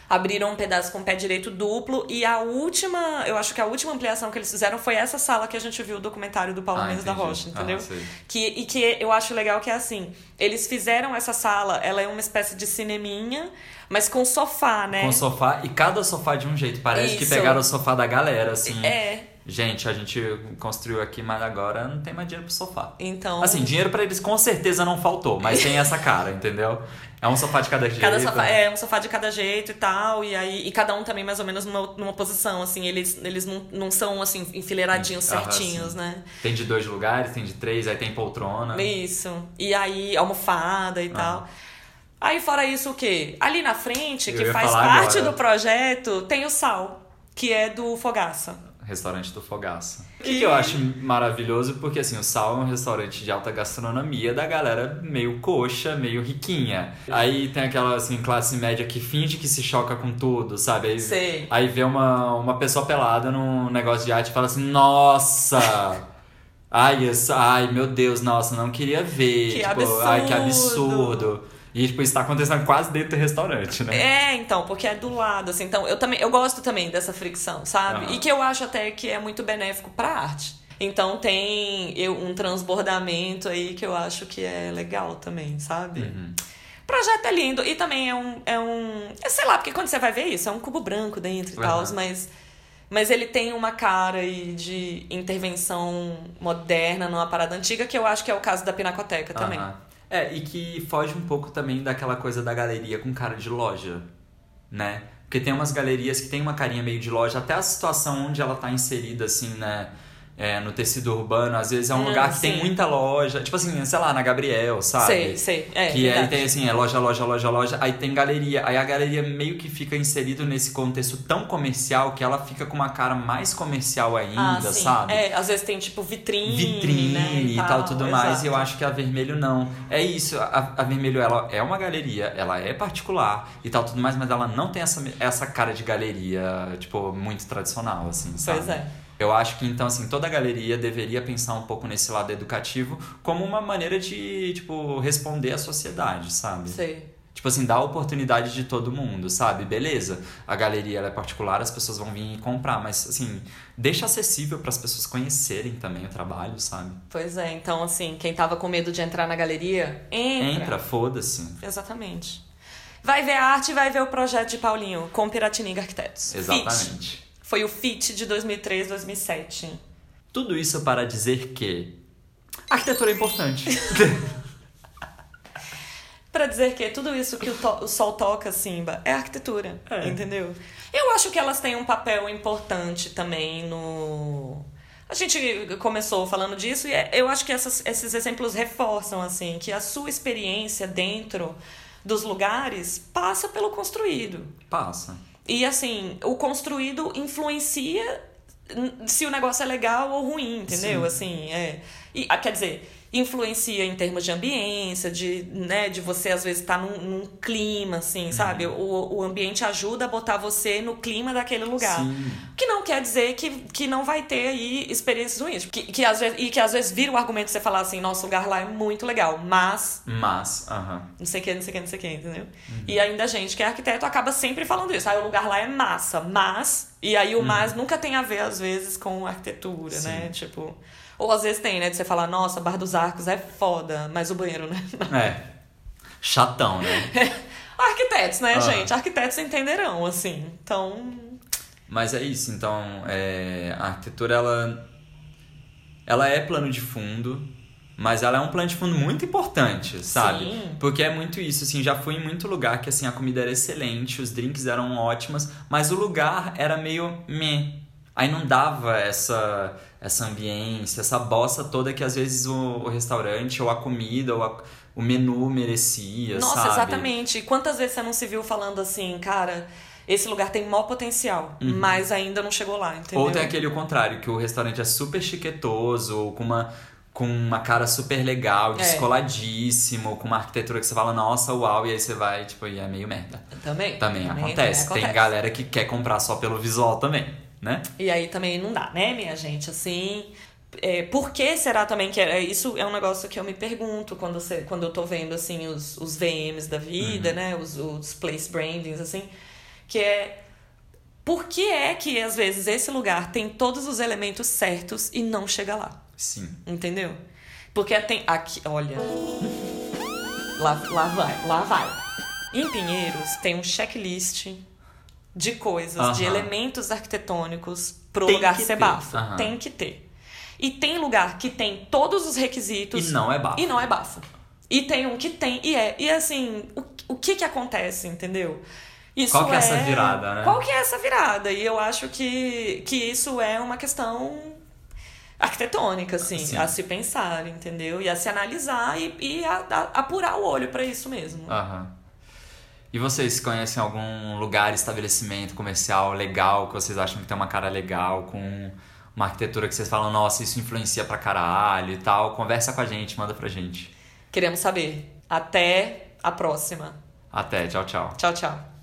[SPEAKER 1] abriram um pedaço com pé direito duplo e a última, eu acho que a última ampliação que eles fizeram foi essa sala que a gente viu o documentário do Paulo ah, Mendes da Rocha, entendeu? Ah, que, e que eu acho legal que é assim, eles fizeram essa sala, ela é uma espécie de cineminha, mas com sofá, né?
[SPEAKER 2] Com sofá e cada sofá de um jeito, parece Isso. que pegaram o sofá da galera, assim.
[SPEAKER 1] É
[SPEAKER 2] gente, a gente construiu aqui, mas agora não tem mais dinheiro pro sofá.
[SPEAKER 1] Então.
[SPEAKER 2] Assim, dinheiro para eles com certeza não faltou, mas tem essa cara, (laughs) entendeu? É um sofá de cada jeito.
[SPEAKER 1] Cada sofá, é um sofá de cada jeito e tal. E aí e cada um também mais ou menos numa, numa posição, assim. Eles, eles não, não são, assim, enfileiradinhos certinhos, né?
[SPEAKER 2] Tem de dois lugares, tem de três, aí tem poltrona.
[SPEAKER 1] Isso. E aí, almofada e ah. tal. Aí, fora isso, o quê? Ali na frente, que faz parte agora. do projeto, tem o Sal, que é do Fogaça
[SPEAKER 2] restaurante do Fogaça. O que, que, eu acho maravilhoso, porque assim, o Sal é um restaurante de alta gastronomia da galera meio coxa, meio riquinha. Aí tem aquela assim, classe média que finge que se choca com tudo, sabe? Aí,
[SPEAKER 1] Sei.
[SPEAKER 2] aí vê uma, uma pessoa pelada num negócio de arte e fala assim, nossa! (laughs) Ai, isso, ai, meu Deus, nossa, não queria ver.
[SPEAKER 1] Que
[SPEAKER 2] tipo,
[SPEAKER 1] absurdo.
[SPEAKER 2] ai, que absurdo. E, tipo, isso tá acontecendo quase dentro do restaurante, né?
[SPEAKER 1] É, então, porque é do lado, assim. Então, eu também eu gosto também dessa fricção, sabe? Uhum. E que eu acho até que é muito benéfico pra arte. Então tem eu, um transbordamento aí que eu acho que é legal também, sabe?
[SPEAKER 2] Uhum.
[SPEAKER 1] Projeto é lindo. E também é um. É um. É, sei lá, porque quando você vai ver isso, é um cubo branco dentro e uhum. tal, mas. Mas ele tem uma cara aí de intervenção moderna numa parada antiga, que eu acho que é o caso da Pinacoteca também.
[SPEAKER 2] É, e que foge um pouco também daquela coisa da galeria com cara de loja, né? Porque tem umas galerias que tem uma carinha meio de loja, até a situação onde ela tá inserida, assim, né? É, no tecido urbano, às vezes é um
[SPEAKER 1] Hum,
[SPEAKER 2] lugar que
[SPEAKER 1] sim.
[SPEAKER 2] tem muita loja. Tipo assim, sei lá, na Gabriel, sabe?
[SPEAKER 1] Sei, sei. É,
[SPEAKER 2] que aí
[SPEAKER 1] verdade.
[SPEAKER 2] tem assim, é loja, loja, loja, loja, aí tem galeria. Aí a galeria meio que fica inserido nesse contexto tão comercial que ela fica com uma cara mais comercial ainda,
[SPEAKER 1] Ah,
[SPEAKER 2] sabe?
[SPEAKER 1] É, às vezes tem tipo vitrine.
[SPEAKER 2] Vitrine
[SPEAKER 1] né,
[SPEAKER 2] e tal, tudo mais, e eu
[SPEAKER 1] exato.
[SPEAKER 2] acho que a Vermelho não. É isso, a, a Vermelho ela é uma galeria, ela é particular e tal, tudo mais, mas ela não tem essa, essa cara de galeria, tipo, muito tradicional, assim, sabe?
[SPEAKER 1] Pois é.
[SPEAKER 2] Eu acho que então assim, toda galeria deveria pensar um pouco nesse lado educativo como uma maneira de, tipo, responder à sociedade, sabe?
[SPEAKER 1] Sei.
[SPEAKER 2] Tipo assim, dar a oportunidade de todo mundo, sabe? Beleza, a galeria é particular, as pessoas vão vir comprar, mas assim, deixa acessível para as pessoas conhecerem também o trabalho, sabe?
[SPEAKER 1] Pois é, então assim, quem tava com medo de entrar na galeria, entra.
[SPEAKER 2] Entra, foda-se.
[SPEAKER 1] Exatamente. Vai ver a arte e vai ver o projeto de Paulinho com Piratininga Arquitetos. Fit. Foi o FIT de 2003, 2007.
[SPEAKER 2] Tudo isso para dizer que a arquitetura é importante. (laughs)
[SPEAKER 1] Pra dizer que tudo isso que o, o sol toca, Simba, é arquitetura.
[SPEAKER 2] É.
[SPEAKER 1] Entendeu? Eu acho que elas têm um papel importante também no. A gente começou falando disso e é- eu acho que essas- esses exemplos reforçam, assim, que a sua experiência dentro dos lugares passa pelo construído.
[SPEAKER 2] Passa.
[SPEAKER 1] E assim, o construído influencia se o negócio é legal ou ruim, entendeu?
[SPEAKER 2] Sim.
[SPEAKER 1] Assim, é. E, ah, quer dizer, influencia em termos de ambiência, de, né, de você às vezes estar num, num clima, assim, sabe?
[SPEAKER 2] Uhum.
[SPEAKER 1] O, o ambiente ajuda a botar você no clima daquele lugar.
[SPEAKER 2] Sim.
[SPEAKER 1] Que não quer dizer que, que não vai ter aí experiências ruins. Que, que às vezes, e que às vezes vira o argumento de você falar assim, nosso lugar lá é muito legal, mas
[SPEAKER 2] Mas, aham.
[SPEAKER 1] não sei o que, não sei o que, não sei o que, entendeu?
[SPEAKER 2] Uhum.
[SPEAKER 1] E ainda a gente que é arquiteto acaba sempre falando isso. Aí o lugar lá é massa, mas. E aí o mas nunca tem a ver, às vezes, com arquitetura,
[SPEAKER 2] Uhum. Sim.
[SPEAKER 1] né? Tipo. Ou às vezes tem, né? De você falar, nossa, Bar dos Arcos é foda, mas o banheiro, né?
[SPEAKER 2] É. Chatão, né? (laughs)
[SPEAKER 1] Arquitetos, né,
[SPEAKER 2] Ah.
[SPEAKER 1] gente? Arquitetos entenderão, assim. Então.
[SPEAKER 2] Mas é isso, então é, a arquitetura ela, ela é plano de fundo, mas ela é um plano de fundo muito importante, sabe?
[SPEAKER 1] Sim.
[SPEAKER 2] Porque é muito isso, assim, já fui em muito lugar que assim a comida era excelente, os drinks eram ótimos, mas o lugar era meio meh. Aí não dava essa essa ambiência, essa bossa toda que às vezes o, o restaurante ou a comida ou a- o menu merecia,
[SPEAKER 1] Nossa,
[SPEAKER 2] sabe?
[SPEAKER 1] exatamente. Quantas vezes você não se viu falando assim, cara, esse lugar tem maior potencial, mas ainda não chegou lá, entendeu?
[SPEAKER 2] Uhum. Ou tem aquele o contrário, que o restaurante é super chiquetoso, ou com uma, com uma cara super legal,
[SPEAKER 1] É.
[SPEAKER 2] descoladíssimo, com uma arquitetura que você fala, nossa, uau, e aí você vai, tipo, e é meio merda.
[SPEAKER 1] Também.
[SPEAKER 2] Também, acontece. Tem
[SPEAKER 1] acontece.
[SPEAKER 2] galera que quer comprar só pelo visual também, né?
[SPEAKER 1] E aí também não dá, né, minha gente? Assim. É, por que será também que é, isso é um negócio que eu me pergunto quando, você, quando eu tô vendo assim os, os VMs da vida, né? Os, os place brandings, assim, que é por que é que às vezes esse lugar tem todos os elementos certos e não chega lá?
[SPEAKER 2] Sim.
[SPEAKER 1] Entendeu? Porque tem. Aqui, olha. (laughs) Lá, lá vai, lá vai. Em Pinheiros tem um checklist de coisas, de
[SPEAKER 2] Aham.
[SPEAKER 1] elementos arquitetônicos pro
[SPEAKER 2] Tem
[SPEAKER 1] lugar ser
[SPEAKER 2] ter.
[SPEAKER 1] bafo.
[SPEAKER 2] Aham.
[SPEAKER 1] Tem que ter. E tem lugar que tem todos os requisitos
[SPEAKER 2] E não é bafo.
[SPEAKER 1] e não é bafo. E tem um que tem e é. E assim, o, o que que acontece, entendeu? Isso
[SPEAKER 2] Qual que é essa virada, né?
[SPEAKER 1] Qual que é essa virada? E eu acho que, que isso é uma questão arquitetônica, assim,
[SPEAKER 2] Sim.
[SPEAKER 1] a se pensar, entendeu? E a se analisar e, e a, a- apurar o olho pra isso mesmo.
[SPEAKER 2] Aham. E vocês conhecem algum lugar, estabelecimento comercial legal que vocês acham que tem uma cara legal, com uma arquitetura que vocês falam, nossa, isso influencia pra caralho e tal? Conversa com a gente, manda pra gente.
[SPEAKER 1] Queremos saber. Até a próxima.
[SPEAKER 2] Até, tchau, tchau.
[SPEAKER 1] Tchau, tchau.